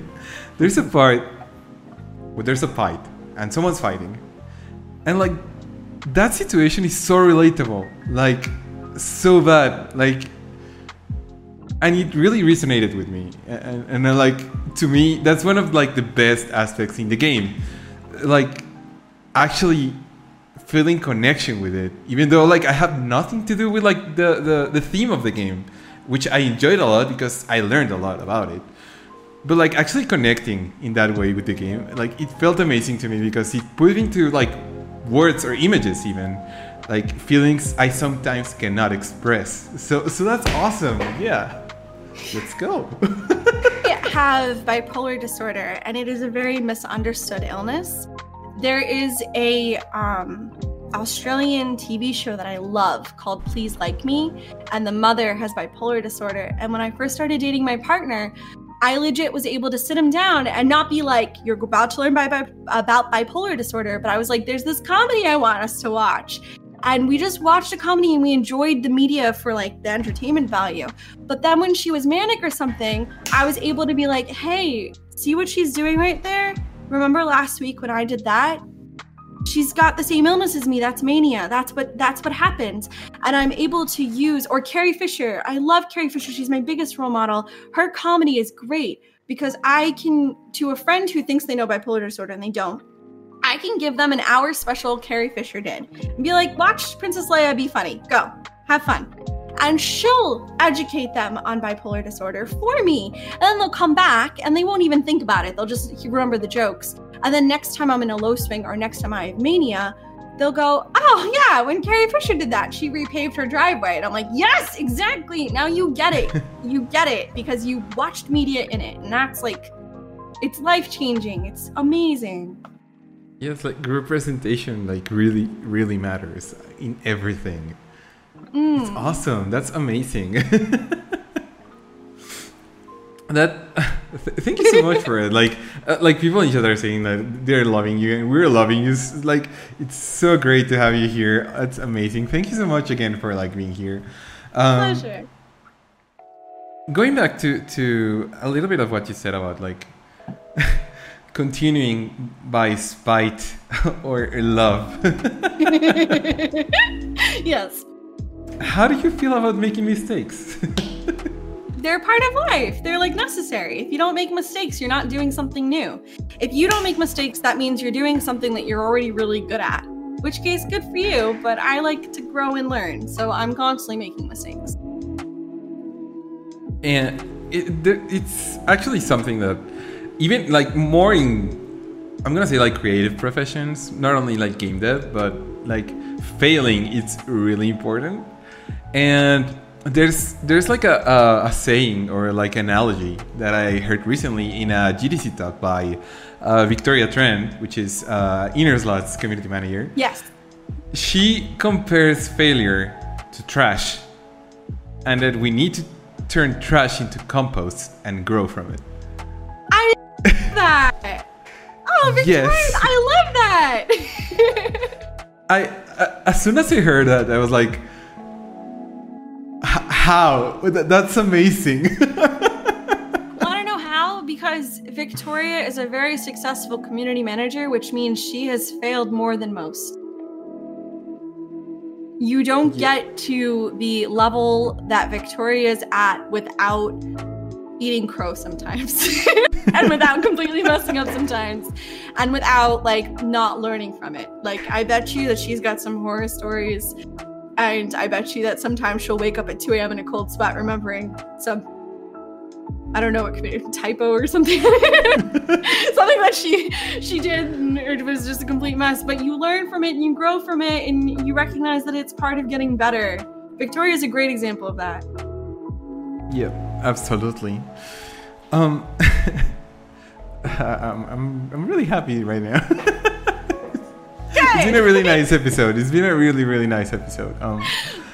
there's a part where there's a fight and someone's fighting, and like that situation is so relatable, like so bad, like. And it really resonated with me, and, and, like to me, that's one of like the best aspects in the game. Like actually feeling connection with it even though like i have nothing to do with like the, the the theme of the game which i enjoyed a lot because i learned a lot about it but like actually connecting in that way with the game, like it felt amazing to me because it put into like words or images even like feelings I sometimes cannot express. So so that's awesome. Yeah. Let's go. [LAUGHS] I have bipolar disorder and it is a very misunderstood illness. There is a um Australian TV show that I love called Please Like Me, and the mother has bipolar disorder. And when I first started dating my partner, I legit was able to sit him down and not be like, "You're about to learn about bipolar disorder," but I was like, "There's this comedy I want us to watch." And we just watched a comedy and we enjoyed the media for like the entertainment value. But then when she was manic or something, I was able to be like, "Hey, see what she's doing right there? Remember last week when I did that? She's got the same illness as me. That's mania. That's what that's what happens and i'm able to use or carrie fisher i love carrie fisher. She's my biggest role model. Her comedy is great because i can to a friend who thinks they know bipolar disorder and they don't i can give them an hour special carrie fisher did and be like watch princess leia be funny. Go. Have fun. And she'll educate them on bipolar disorder for me. And then they'll come back and they won't even think about it. They'll just remember the jokes. And then next time I'm in a low swing or next time I have mania, they'll go, Oh, yeah, when Carrie Fisher did that, she repaved her driveway. And I'm like, Yes, exactly. Now you get it. [LAUGHS] you get it because you watched media in it. And that's like, it's life changing. It's amazing. Yeah, it's like representation, like really, really matters in everything. Mm. It's awesome. That's amazing. [LAUGHS] that [LAUGHS] th- thank you so much for it. Like uh, like people in each other are saying that they're loving you and we're loving you. It's like it's so great to have you here. It's amazing. Thank you so much again for like being here. Um, pleasure. going back to to a little bit of what you said about like [LAUGHS] continuing by spite [LAUGHS] or love. Yes. How do you feel about making mistakes they're part of life. They're like necessary. If you don't make mistakes, you're not doing something new. If you don't make mistakes, that means you're doing something that you're already really good at. Which case, good for you, but I like to grow and learn, so I'm constantly making mistakes. And it, it's actually something that even like more in I'm gonna say like creative professions, not only like game dev, but like failing, it's really important. And there's there's like a, a, a, saying or like analogy that I heard recently in a GDC talk by uh, Victoria Tran, which is uh, Innersloth's community manager. Yes. She compares failure to trash, and that we need to turn trash into compost and grow from it. I love that. Oh, Victoria, yes. I love that. [LAUGHS] I uh, as soon as I heard that, I was like how? That's amazing. [LAUGHS] Want to know how? Because Victoria is a very successful community manager, which means she has failed more than most. You don't yeah. get to the level that Victoria is at without eating crow sometimes [LAUGHS] and without completely messing up sometimes and without like not learning from it. Like I bet you that she's got some horror stories and I bet you that sometimes she'll wake up at 2 a.m. in a cold sweat remembering some I don't know what could be a typo or something. [LAUGHS] something that she she did and it was just a complete mess. But you learn from it and you grow from it and you recognize that it's part of getting better. Victoria is a great example of that. Yeah, absolutely. Um [LAUGHS] I'm, I'm I'm really happy right now. [LAUGHS] It's been a really nice episode. It's been a really, really nice episode. Um,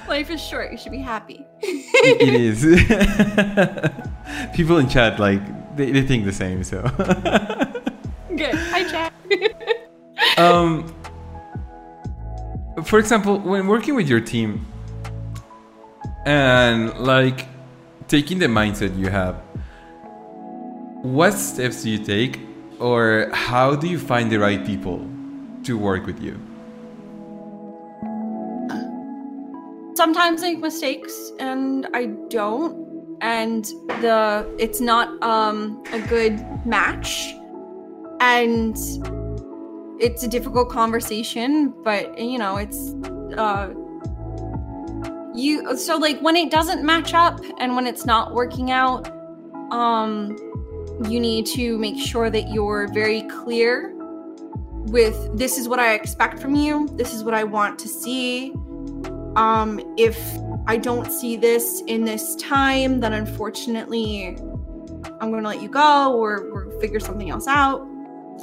Life is short. You should be happy. it is. [LAUGHS] [LAUGHS] People in chat like they, they think the same. So. [LAUGHS] Good. Hi, chat. um. For example, when working with your team, and like taking the mindset you have, what steps do you take, or how do you find the right people to work with you? Sometimes I make mistakes and I don't and the it's not um a good match and it's a difficult conversation but you know it's uh you so like when it doesn't match up and when it's not working out um you need to make sure that you're very clear with this is what I expect from you, this is what I want to see. Um, if I don't see this in this time, then unfortunately, I'm going to let you go or, or figure something else out.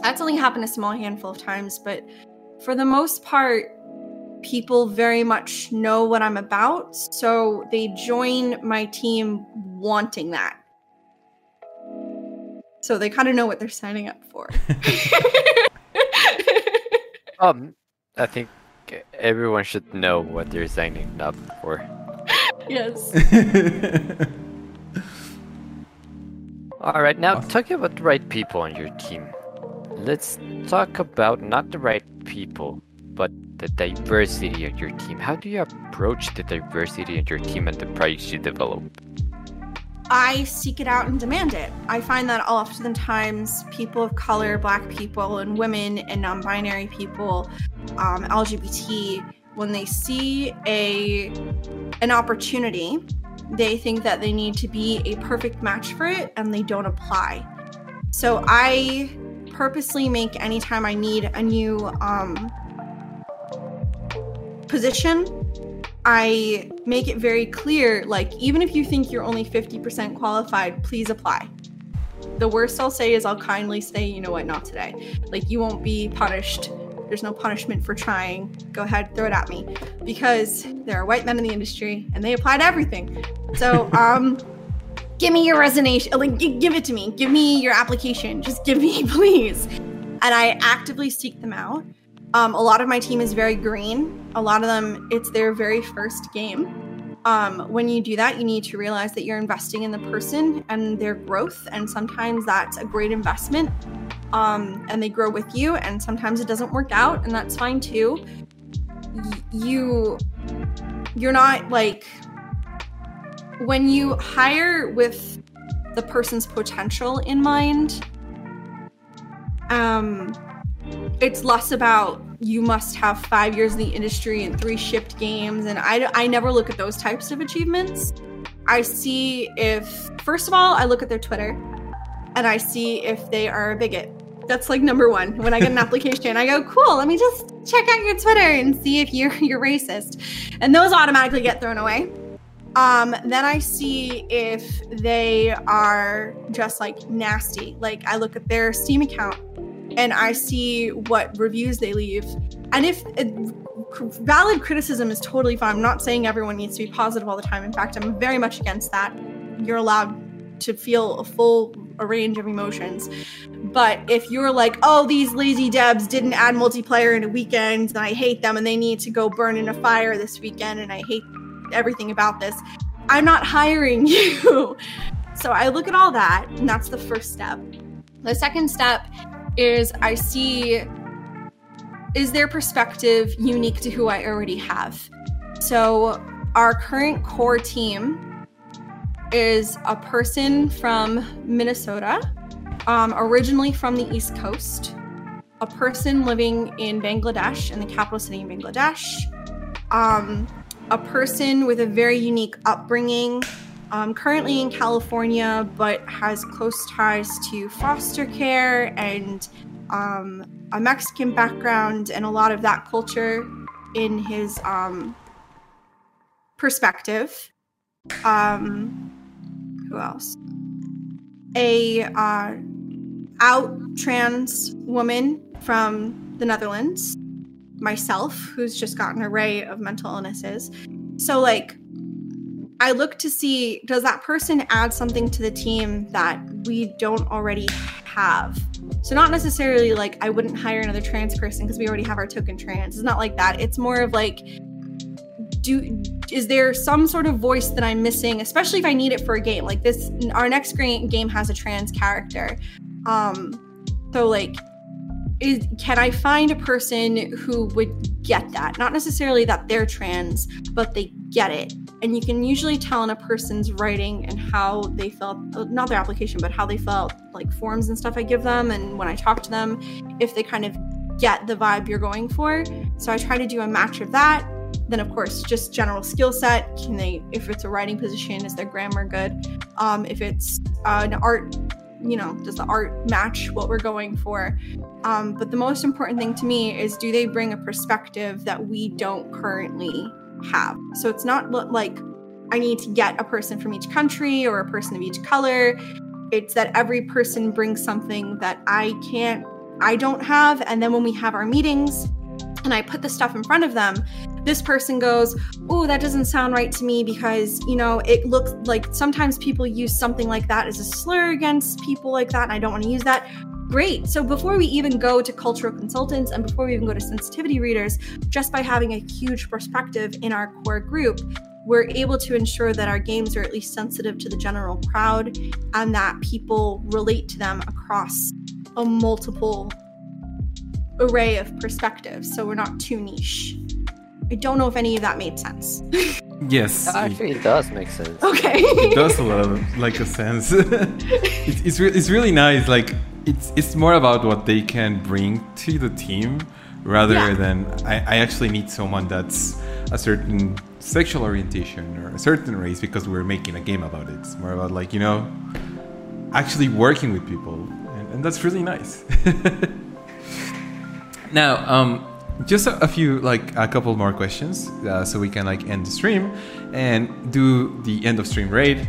That's only happened a small handful of times, but for the most part, people very much know what I'm about. So they join my team wanting that. So they kind of know what they're signing up for. [LAUGHS] [LAUGHS] [LAUGHS] um, I think everyone should know what they're signing up for. yes. [LAUGHS] All right, now talking about the right people on your team. Let's talk about not the right people, but the diversity of your team. How do you approach the diversity in your team and the projects you develop? I seek it out and demand it. I find that oftentimes people of color, black people, and women and non binary people, um, LGBT, when they see a an opportunity, they think that they need to be a perfect match for it and they don't apply. So I purposely make anytime I need a new um, position I make it very clear like, even if you think you're only 50% qualified, please apply. The worst I'll say is I'll kindly say, you know what, not today. Like, you won't be punished. There's no punishment for trying. Go ahead, throw it at me. Because there are white men in the industry and they apply to everything. So, [LAUGHS] um, give me your resignation. Like, g- give it to me. Give me your application. Just give me, [LAUGHS] please. And I actively seek them out. Um, a lot of my team is very green. A lot of them, it's their very first game. Um, when you do that, you need to realize that you're investing in the person and their growth, and sometimes that's a great investment. Um, and they grow with you, and sometimes it doesn't work out, and that's fine too. Y- you, you're not like when you hire with the person's potential in mind. Um, it's less about you must have five years in the industry and three shipped games and I, I never look at those types of achievements. I see if first of all i look at their twitter and i see if they are a bigot. That's like number one. When i get an [LAUGHS] application i go cool let me just check out your twitter and see if you're [LAUGHS] you're racist. And those automatically get thrown away. Um, then I see if they are just like nasty. Like I look at their Steam account and I see what reviews they leave. And if it, valid criticism is totally fine, I'm not saying everyone needs to be positive all the time. In fact, I'm very much against that. You're allowed to feel a full a range of emotions. But if you're like, oh, these lazy devs didn't add multiplayer in a weekend, and I hate them, and they need to go burn in a fire this weekend, and I hate everything about this, I'm not hiring [LAUGHS] you. so I look at all that, and that's the first step. The second step is I see is their perspective unique to who I already have. So our current core team is a person from Minnesota, um, originally from the East Coast, a person living in Bangladesh, in the capital city in Bangladesh, um, a person with a very unique upbringing um, currently in California, but has close ties to foster care and um, a Mexican background and a lot of that culture in his um, perspective. Um, who else? A uh, out trans woman from the Netherlands, myself, who's just got an array of mental illnesses. So, like, I look to see does that person add something to the team that we don't already have? So not necessarily like I wouldn't hire another trans person because we already have our token trans. It's not like that. It's more of like do is there some sort of voice that I'm missing, especially if I need it for a game like this? Our next game has a trans character, um, so like, is can I find a person who would get that? Not necessarily that they're trans, but they get it. And you can usually tell in a person's writing and how they felt uh, not their application but how they felt like forms and stuff i give them and when i talk to them if they kind of get the vibe you're going for. So i try to do a match of that. Then of course just general skill set. Can they if it's a writing position is their grammar good? Um, if it's uh, an art you know, does the art match what we're going for? Um, but the most important thing to me is do they bring a perspective that we don't currently have? So it's not like I need to get a person from each country or a person of each color. It's that every person brings something that I can't, I don't have. And then when we have our meetings and I put the stuff in front of them, this person goes, Oh, that doesn't sound right to me because, you know, it looks like sometimes people use something like that as a slur against people like that. And I don't want to use that. Great. So before we even go to cultural consultants and before we even go to sensitivity readers, just by having a huge perspective in our core group, we're able to ensure that our games are at least sensitive to the general crowd and that people relate to them across a multiple array of perspectives. So we're not too niche. I don't know if any of that made sense. [LAUGHS] Yes, Actually, it does make sense. okay. it does a lot of like a sense. [LAUGHS] it's it's, re- it's really nice. Like it's it's more about what they can bring to the team rather Yeah. than I, I actually need someone that's a certain sexual orientation or a certain race because we're making a game about it. It's more about like you know actually working with people, and, and that's really nice. [LAUGHS] now, um, just a, a few, like a couple more questions, uh, so we can like end the stream and do the end of stream raid.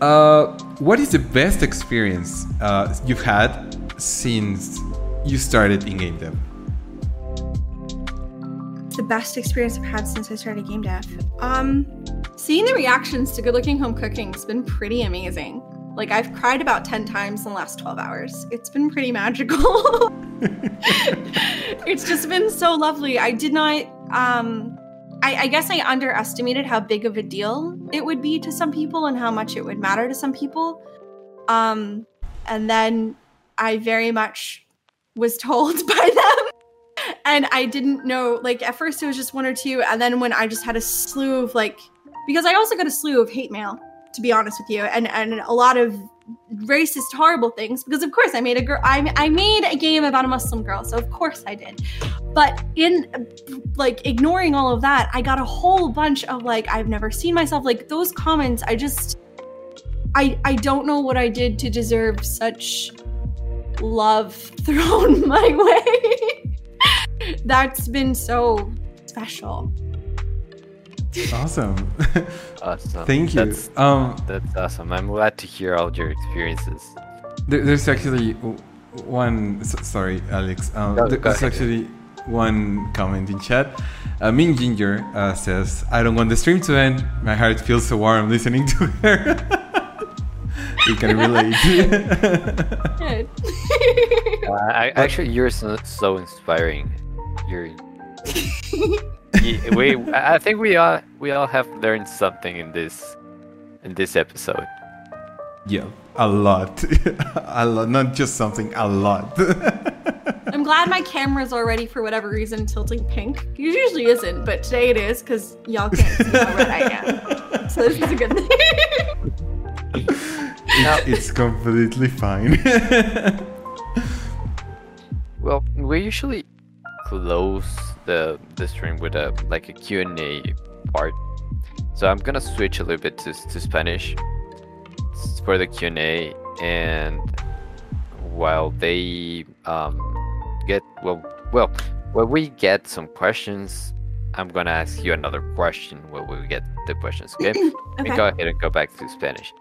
Uh, what is the best experience uh, you've had since you started in game dev? the best experience I've had since I started game dev. Um, seeing the reactions to Good Looking Home Cooking has been pretty amazing. Like I've cried about ten times in the last twelve hours. It's been pretty magical. [LAUGHS] it's just been so lovely. I did not. Um, I, I guess I underestimated how big of a deal it would be to some people and how much it would matter to some people. Um, and then I very much was told [LAUGHS] by them and I didn't know. Like at first, it was just one or two, and then when I just had a slew of like, because I also got a slew of hate mail, to be honest with you, and and a lot of racist, horrible things. Because of course, I made a girl. I I made a game about a Muslim girl, so of course I did. But in like ignoring all of that, I got a whole bunch of like, I've never seen myself like those comments. I just, I I don't know what I did to deserve such love [LAUGHS] thrown my way. That's been so special. Awesome. Awesome. Thank you. That's, Um, that's awesome. I'm glad to hear all your experiences. There, there's actually one. Sorry, Alex. Um, Go- there- go there's ahead. actually one comment in chat. Uh, Min Ginger uh, says, "I don't want the stream to end. My heart feels so warm listening to her." [LAUGHS] we can relate. [LAUGHS] Uh, I, actually, you're so, so inspiring. You're. [LAUGHS] Ye- we, I I think we all we all have learned something in this in this episode. yeah, a lot, [LAUGHS] a lot. Not just something, a lot. [LAUGHS] I'm glad my camera's already, for whatever reason, tilting pink. It usually isn't, but today it is because y'all can't see how red I am. So this is a good thing. [LAUGHS] it's, it's completely fine. Well, we're usually close the the stream with a like a Q&A part. So I'm gonna switch a little bit to, to Spanish for the Q&A and while they um, get well well when we get some questions I'm gonna ask you another question when we get the questions okay [CLEARS THROAT] Okay. go ahead and go back to Spanish.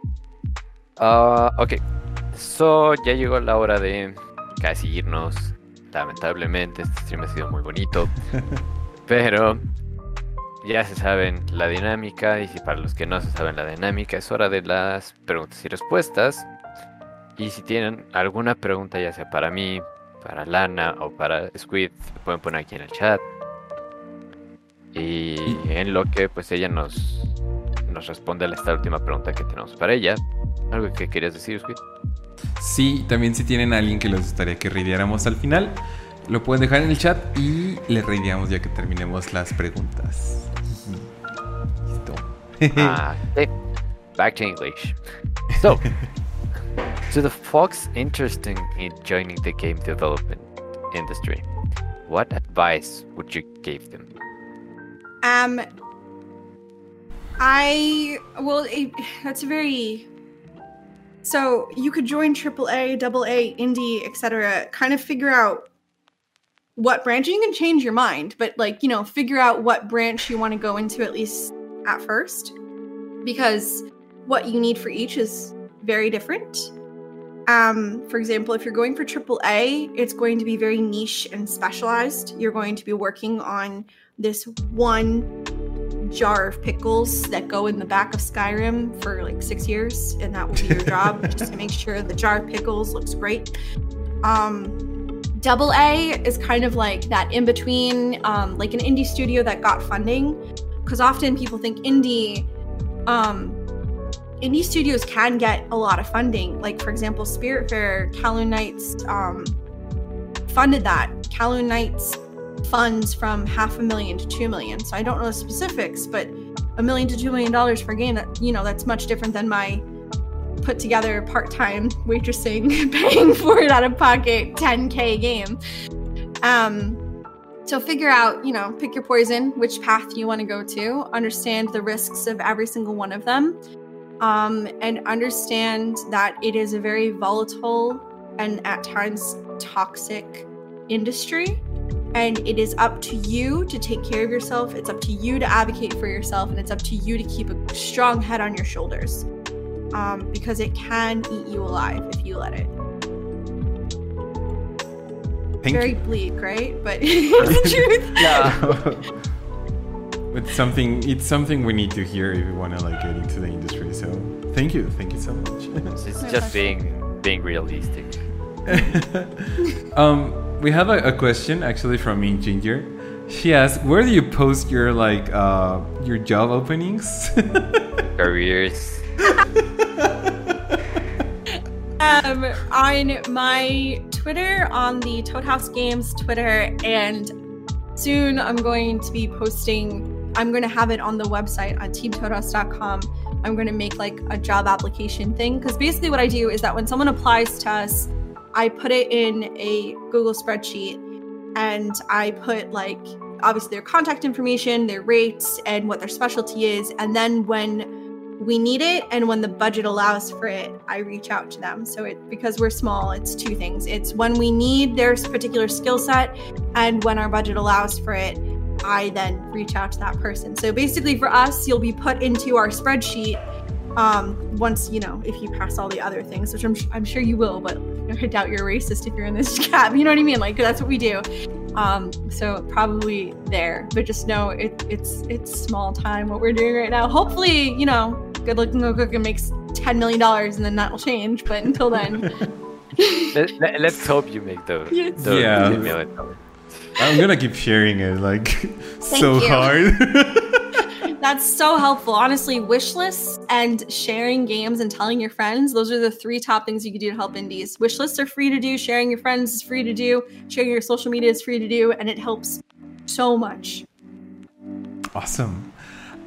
Uh, ok. So, ya llegó la hora de casi irnos. Lamentablemente, este stream ha sido muy bonito. [LAUGHS] Pero ya se saben la dinámica. Y si para los que no se saben la dinámica, es hora de las preguntas y respuestas. Y si tienen alguna pregunta, ya sea para mí, para Lana o para Squid, pueden poner aquí en el chat. Y en lo que pues ella nos, nos responde a esta última pregunta que tenemos para ella. ¿Algo que querías decir, Squid? Sí, también si tienen a alguien que les gustaría que reideáramos al final, lo pueden dejar en el chat y le reideamos ya que terminemos las preguntas. Listo. Ah, [LAUGHS] okay. Back to English. So, to the folks interested in joining the game development industry, what advice would you give them? Um, I well, it, that's a very So you could join AAA, AA, indie, etc. Kind of figure out what branch. You can change your mind, but like you know, figure out what branch you want to go into at least at first, because what you need for each is very different. Um, for example, if you're going for AAA, it's going to be very niche and specialized. You're going to be working on this one jar of pickles that go in the back of Skyrim for like six years, and that will be your job, [LAUGHS] just to make sure the jar of pickles looks great. Um, Double A is kind of like that in between, um, like an indie studio that got funding, because often people think indie, um, indie studios can get a lot of funding. Like for example, Spiritfarer, Kowloon Nights um, funded that. Kowloon Nights funds from half a million to two million. So I don't know the specifics, but a million to two million dollars per game that you know that's much different than my put together part-time waitressing [LAUGHS] paying for it out of pocket 10k game um so figure out you know pick your poison which path you want to go to understand the risks of every single one of them um, and understand that it is a very volatile and at times toxic industry and it is up to you to take care of yourself. It's up to you to advocate for yourself, and it's up to you to keep a strong head on your shoulders um, because it can eat you alive if you let it. Thank Very you. bleak, right? But [LAUGHS] [LAUGHS] it's the truth. Yeah. it's something. It's something we need to hear if we want to like get into the industry. So thank you, thank you so much. It's just being being realistic. [LAUGHS] um, we have a, a question actually from Min Ginger. She asks, "Where do you post your like uh, your job openings?" [LAUGHS] Careers. um, on my Twitter, on the Toad House Games Twitter, and soon I'm going to be posting. I'm going to have it on the website on teamtoadhouse.com. I'm going to make like a job application thing because basically what I do is that when someone applies to us, I put it in a Google spreadsheet and I put like obviously their contact information, their rates, and what their specialty is. And then when we need it and when the budget allows for it, I reach out to them. So it because we're small, it's two things. It's when we need their particular skill set and when our budget allows for it, I then reach out to that person. So basically for us, you'll be put into our spreadsheet um, once you know if you pass all the other things, which I'm, I'm sure you will, but I doubt you're a racist if you're in this [LAUGHS] cab. You know what I mean? Like that's what we do. Um, so probably there, but just know it, it's it's small time what we're doing right now. Hopefully, you know, good looking go cooking makes ten million dollars, and then that will change. But until then, [LAUGHS] Let, let, us hope you make those. Yes. those Yeah. $10 million. I'm gonna keep sharing it like [LAUGHS] so you. hard. That's so helpful. Honestly, wish lists and sharing games and telling your friends, those are the three top things you can do to help indies. Wish lists are free to do, sharing your friends is free to do, sharing your social media is free to do, and it helps so much. awesome.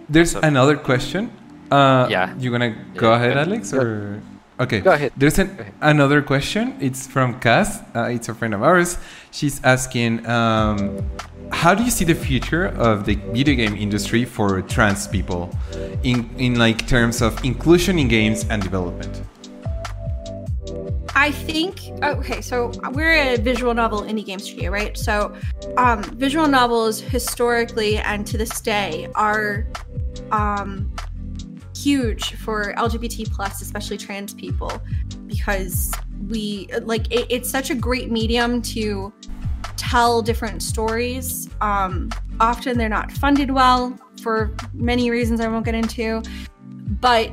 There's So- another question. Uh, Yeah. You gonna go Yeah, ahead, go- Alex, go- or okay? Go ahead. There's an, Go ahead. another question. It's from Cass. Uh, it's a friend of ours. She's asking, um, how do you see the future of the video game industry for trans people, in in like terms of inclusion in games and development? I think okay, so we're a visual novel indie game studio, right? So um, visual novels historically and to this day are um, huge for LGBT plus, especially trans people, because we like it, it's such a great medium to tell different stories. Um, often they're not funded well for many reasons I won't get into, but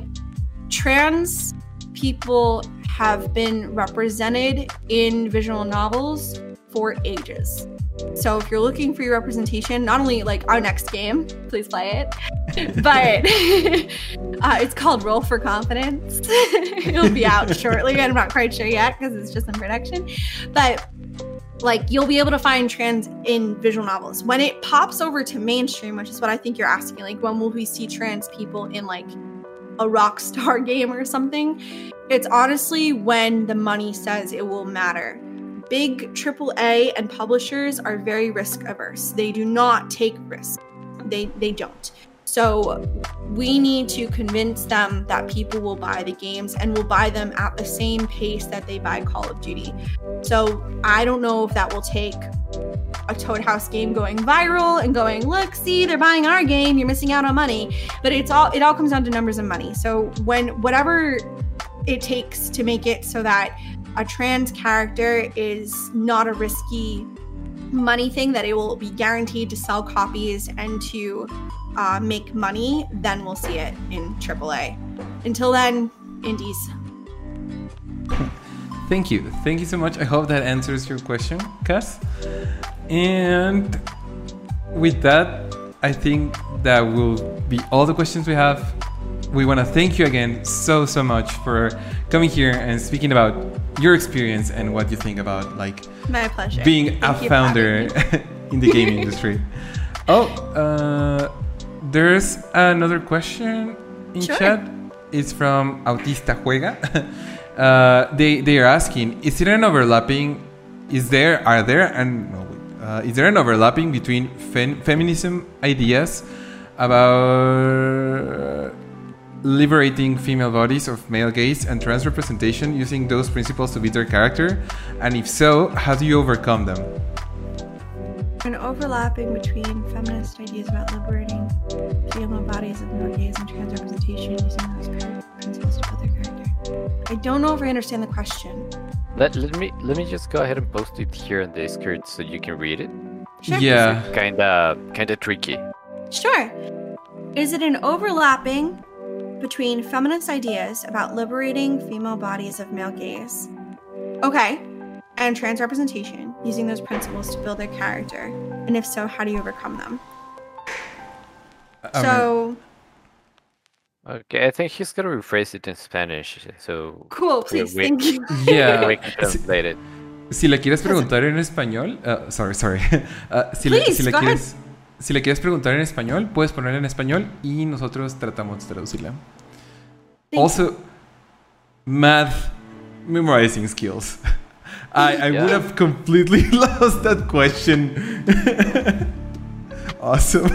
trans people have been represented in visual novels for ages. So if you're looking for your representation, not only like our next game, please play it, but [LAUGHS] uh, it's called Roll for Confidence. [LAUGHS] It'll be out shortly. I'm not quite sure yet because it's just in production, but like you'll be able to find trans in visual novels when it pops over to mainstream, which is what I think you're asking. Like when will we see trans people in like a rock star [LAUGHS] game or something? It's honestly when the money says it will matter. Big AAA and publishers are very risk averse. They do not take risks. They they don't. So we need to convince them that people will buy the games and will buy them at the same pace that they buy Call of Duty. So I don't know if that will take a Toad House game going viral and going, look, see, they're buying our game, you're missing out on money. But it's all it all comes down to numbers and money. So when whatever it takes to make it so that a trans character is not a risky money thing, that it will be guaranteed to sell copies and to uh, make money, then we'll see it in AAA. Until then, indies. Thank you. Thank you so much. I hope that answers your question, Cass. And with that, I think that will be all the questions we have. We want to thank you again so so much for coming here and speaking about your experience and what you think about like My pleasure. being Thank a founder [LAUGHS] in the gaming industry. [LAUGHS] Oh, uh, there's another question in Sure. chat. It's from Autista Juega. [LAUGHS] uh, they they are asking: Is there an overlapping? Is there are there and no, uh, is there an overlapping between fem- feminism ideas about liberating female bodies of male gaze and trans representation using those principles to build their character? And if so, how do you overcome them? An overlapping between feminist ideas about liberating female bodies of male gaze and trans representation using those principles to build their character. I don't know if I understand the question. Let, let me let me just go ahead and post it here in the Discord so you can read it. Sure. Yeah. Kinda kinda tricky. Sure. Is it an overlapping between feminist ideas about liberating female bodies of male gaze? Okay. And trans representation, using those principles to build their character. And if so, how do you overcome them? I mean, so, Okay, I think he's gonna rephrase it in Spanish, so cool, please. we- Thank you. [LAUGHS] yeah. we can [LAUGHS] translate it. Si le quieres preguntar en español, uh, sorry, sorry. [LAUGHS] Uh, si, le, Please, si, le go quieres, si le quieres preguntar en español, puedes ponerla en español y nosotros tratamos de traducirla. Thank also, math memorizing skills. [LAUGHS] I, I Yeah. would have completely [LAUGHS] lost that question. [LAUGHS] awesome.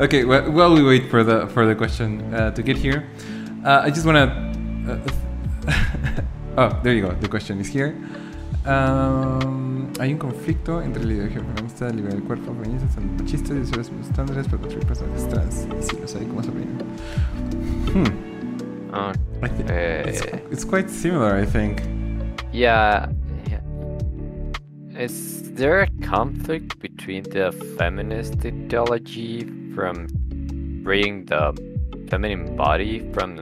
okay, well, while we wait for the for the question uh, to get here, uh, I just want to. Uh, oh, there you go. The question is here. Um, hay un conflicto entre la ideología feminista, liberar el cuerpo, feministas, son machistas y usuarios estándares para construir personajes trans. Y si los hay, ¿cómo se aplican? Hmm. Uh, I thi- it's, Eh. it's quite similar, I think. yeah, yeah. Is there a conflict between the feminist ideology from freeing the feminine body from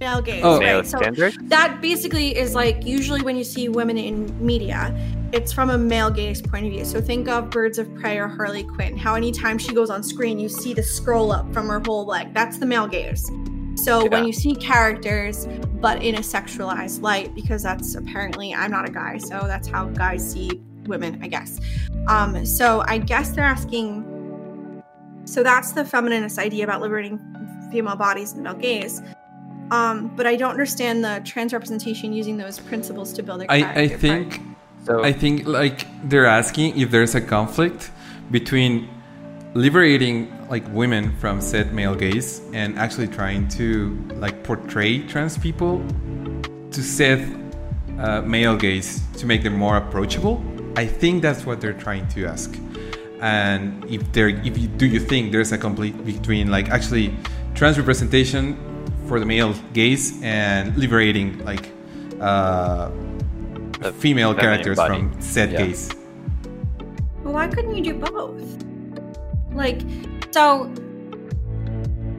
Male gaze. Oh. male right. So standards? that basically is like usually when you see women in media, it's from a male gaze point of view. So think of Birds of Prey or Harley Quinn. How anytime she goes on screen, you see the scroll up from her whole leg. That's the male gaze. So when you see characters, but in a sexualized light, because that's apparently I'm not a guy, so that's how guys see women, I guess. Um, so I guess they're asking. So that's the feminist idea about liberating female bodies and male gaze. Um, but I don't understand the trans representation using those principles to build a I, character. I part. think So I think like they're asking if there's a conflict between liberating like women from said male gaze and actually trying to like portray trans people to said uh, male gaze to make them more approachable. I think that's what they're trying to ask. And if there, if you do, you think there's a conflict between like actually trans representation for the male gaze and liberating like uh, female characters body. from said Yeah. gaze. Why couldn't you do both? Like, so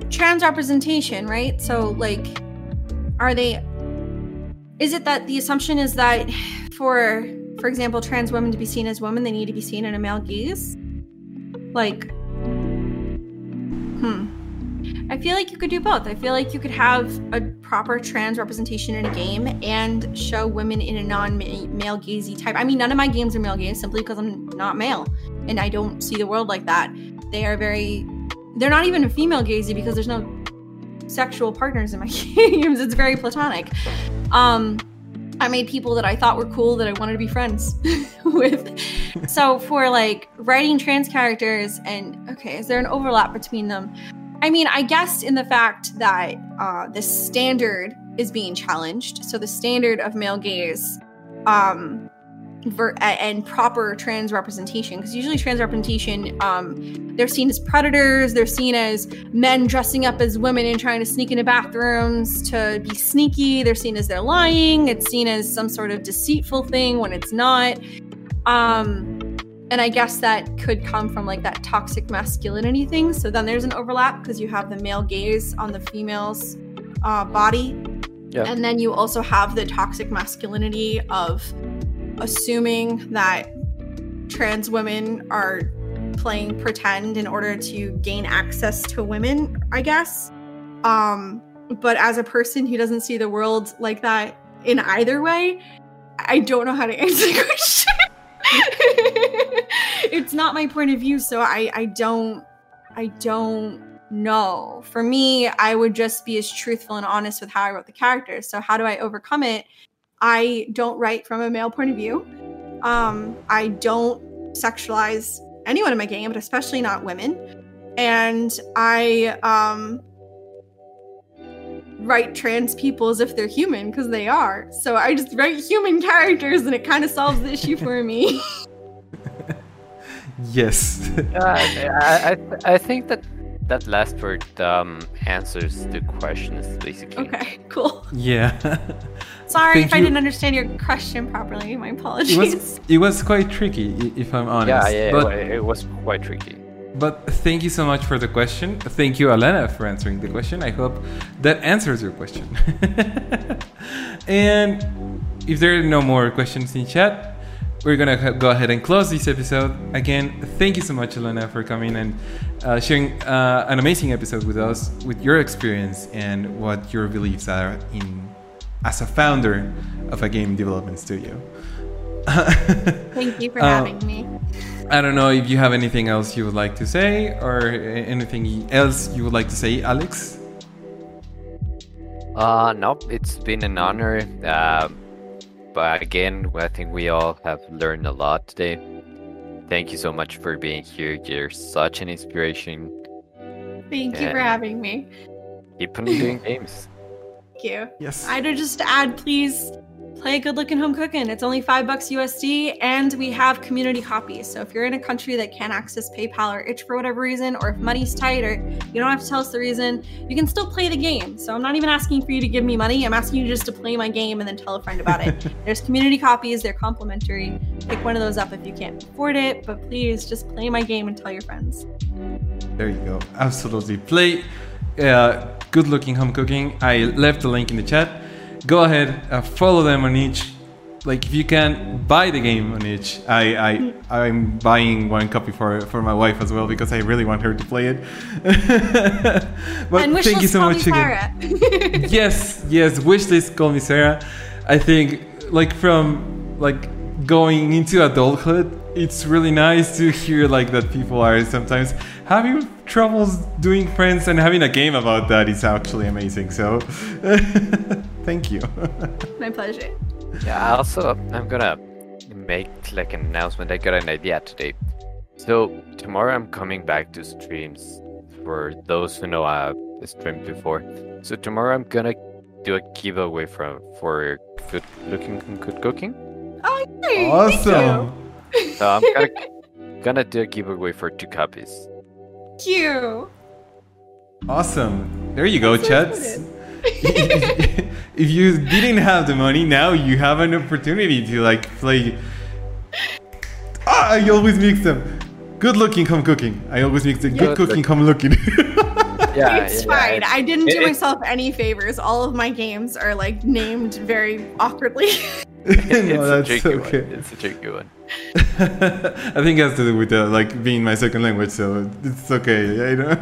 trans representation, right? So, like, are they? Is it that the assumption is that for, for example, trans women to be seen as women, they need to be seen in a male gaze? Like, hmm. I feel like you could do both. I feel like you could have a proper trans representation in a game and show women in a non-male gazy type. I mean, none of my games are male gaze simply because I'm not male and I don't see the world like that. They are very they're not even a female gazy because there's no sexual partners in my [LAUGHS] games. It's very platonic. Um I made people that I thought were cool that I wanted to be friends [LAUGHS] with. so for like writing trans characters and okay, is there an overlap between them? I mean, I guess in the fact that uh, the standard is being challenged. So the standard of male gaze um, ver- and proper trans representation, because usually trans representation, um, they're seen as predators. They're seen as men dressing up as women and trying to sneak into bathrooms to be sneaky. They're seen as they're lying. It's seen as some sort of deceitful thing when it's not. Um, and I guess that could come from like that toxic masculinity thing. So then there's an overlap because you have the male gaze on the female's uh, body, Yeah. and then you also have the toxic masculinity of assuming that trans women are playing pretend in order to gain access to women. I guess. Um, but as a person who doesn't see the world like that in either way, I don't know how to [LAUGHS] answer the question. [LAUGHS] it's not my point of view, so I I don't I don't know. For me, I would just be as truthful and honest with how I wrote the characters. So how do I overcome it? I don't write from a male point of view. Um, I don't sexualize anyone in my game, but especially not women. And I um write trans people as if they're human because they are. So I just write human [LAUGHS] characters and it kind of solves the issue for me. [LAUGHS] Yes. Uh, I, I, I think that that last word um, answers the questions basically. okay, [LAUGHS] cool. yeah. Sorry Thank if I didn't understand your question properly. My apologies. It was it was quite tricky if I'm honest. Yeah, yeah, but it, it was quite tricky. But thank you so much for the question. Thank you, Alana, for answering the question. I hope that answers your question. [LAUGHS] and if there are no more questions in chat, we're gonna go ahead and close this episode. Again, thank you so much, Alana, for coming and uh, sharing uh, an amazing episode with us, with your experience and what your beliefs are in as a founder of a game development studio. [LAUGHS] Thank you for Uh, having me. I don't know if you have anything else you would like to say or anything else you would like to say, Alex. Uh, no, it's been an honor. Uh, but again, I think we all have learned a lot today. Thank you so much for being here. You're such an inspiration. Thank you for having me. Keep on doing [LAUGHS] games. Thank you. Yes. I'd just add, please play Good Looking Home Cooking. It's only five bucks USD, and we have community copies. So if you're in a country that can't access PayPal or Itch for whatever reason, or if money's tight, or you don't have to tell us the reason, you can still play the game. So I'm not even asking for you to give me money. I'm asking you just to play my game and then tell a friend about it. [LAUGHS] There's community copies. They're complimentary. Pick one of those up if you can't afford it. But please just play my game and tell your friends. There you go. Absolutely. Play uh, Good Looking Home Cooking. I left the link in the chat. Go ahead, uh, follow them on Itch. Like if you can buy the game on Itch, I I I'm buying one copy for for my wife as well because I really want her to play it. [LAUGHS] but and thank you so call much me again. [LAUGHS] [LAUGHS] Yes, yes. Wishlist, call me Cera. I think like from like going into adulthood, it's really nice to hear like that people are sometimes having troubles doing friends and having a game about that is actually amazing. So thank you. [LAUGHS] my pleasure. Yeah, also, I'm gonna make like an announcement. I got an idea today. So, tomorrow I'm coming back to streams for those who know uh, I've streamed before. So, tomorrow I'm gonna do a giveaway from for good looking and good cooking. Oh, yay, awesome. So, I'm gonna, gonna do a giveaway for two copies. Thank you. Awesome. There you go, So chats. [LAUGHS] if you didn't have the money, now you have an opportunity to like play. Ah, I always mix them. Good looking, come cooking. I always mix the good Good cooking, look- come looking. [LAUGHS] Yeah, it's yeah, fine. it's- I didn't do it- it- myself any favors. All of my games are like named very awkwardly. [LAUGHS] it's no, a that's tricky okay. one. It's a tricky one. I think it has to do with uh, like being my second language, so it's okay. I know.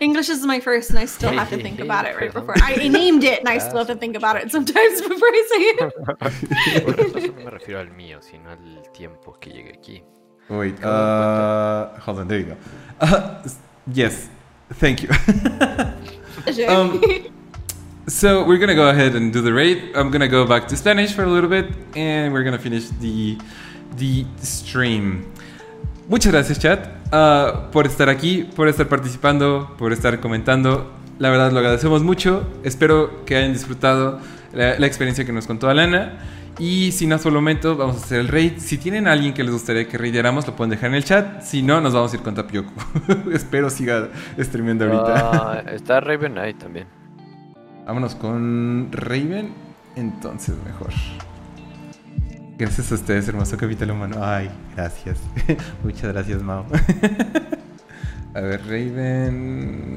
English is my first, and I still have to think about it right before I [LAUGHS] named it, and I still have to think about it sometimes before I say it. [LAUGHS] No me refiero al mío, sino al tiempo que llegué aquí. Wait, uh, hold on. There you go. Uh, yes, thank you. [LAUGHS] Um, So we're gonna go ahead and do the raid. I'm gonna go back to Spanish for a little bit, and we're gonna finish the the stream. Muchas gracias, chat, uh, por estar aquí, por estar participando, por estar comentando. La verdad lo agradecemos mucho. Espero que hayan disfrutado la, la experiencia que nos contó Alana. Y sin más por el momento, vamos a hacer el raid. Si tienen a alguien que les gustaría que raidáramos, lo pueden dejar en el chat. Si no, nos vamos a ir con Tapioco. [LAUGHS] Espero siga streamiendo ahorita. Ah, está Raven ahí también. Vámonos con Raven. Entonces, mejor. Gracias a ustedes, hermoso capital humano. Ay, gracias. [LAUGHS] Muchas gracias, Mao. [LAUGHS] a ver, Raven.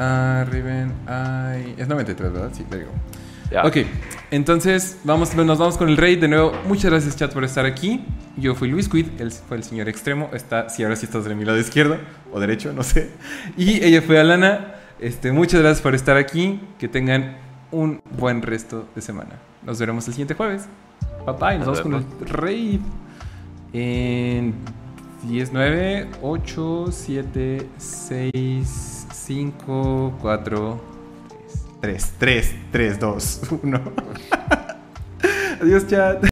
Ah, Raven. Ay, es 93, ¿verdad? Sí, te digo. Ya. Ok, entonces vamos, nos vamos con el raid de nuevo. Muchas gracias, chat, por estar aquí. Yo fui Luis Quid, él fue el señor extremo. Está, si ahora sí estás de mi lado izquierdo o derecho, no sé. Y ella fue Alana. Este, muchas gracias por estar aquí. Que tengan un buen resto de semana. Nos veremos el siguiente jueves. Bye bye, nos, Nos vamos con el raid. En 10, 9, 8, 7, 6, 5, 4, 3, 3, 3, 2, 1. Adiós, chat.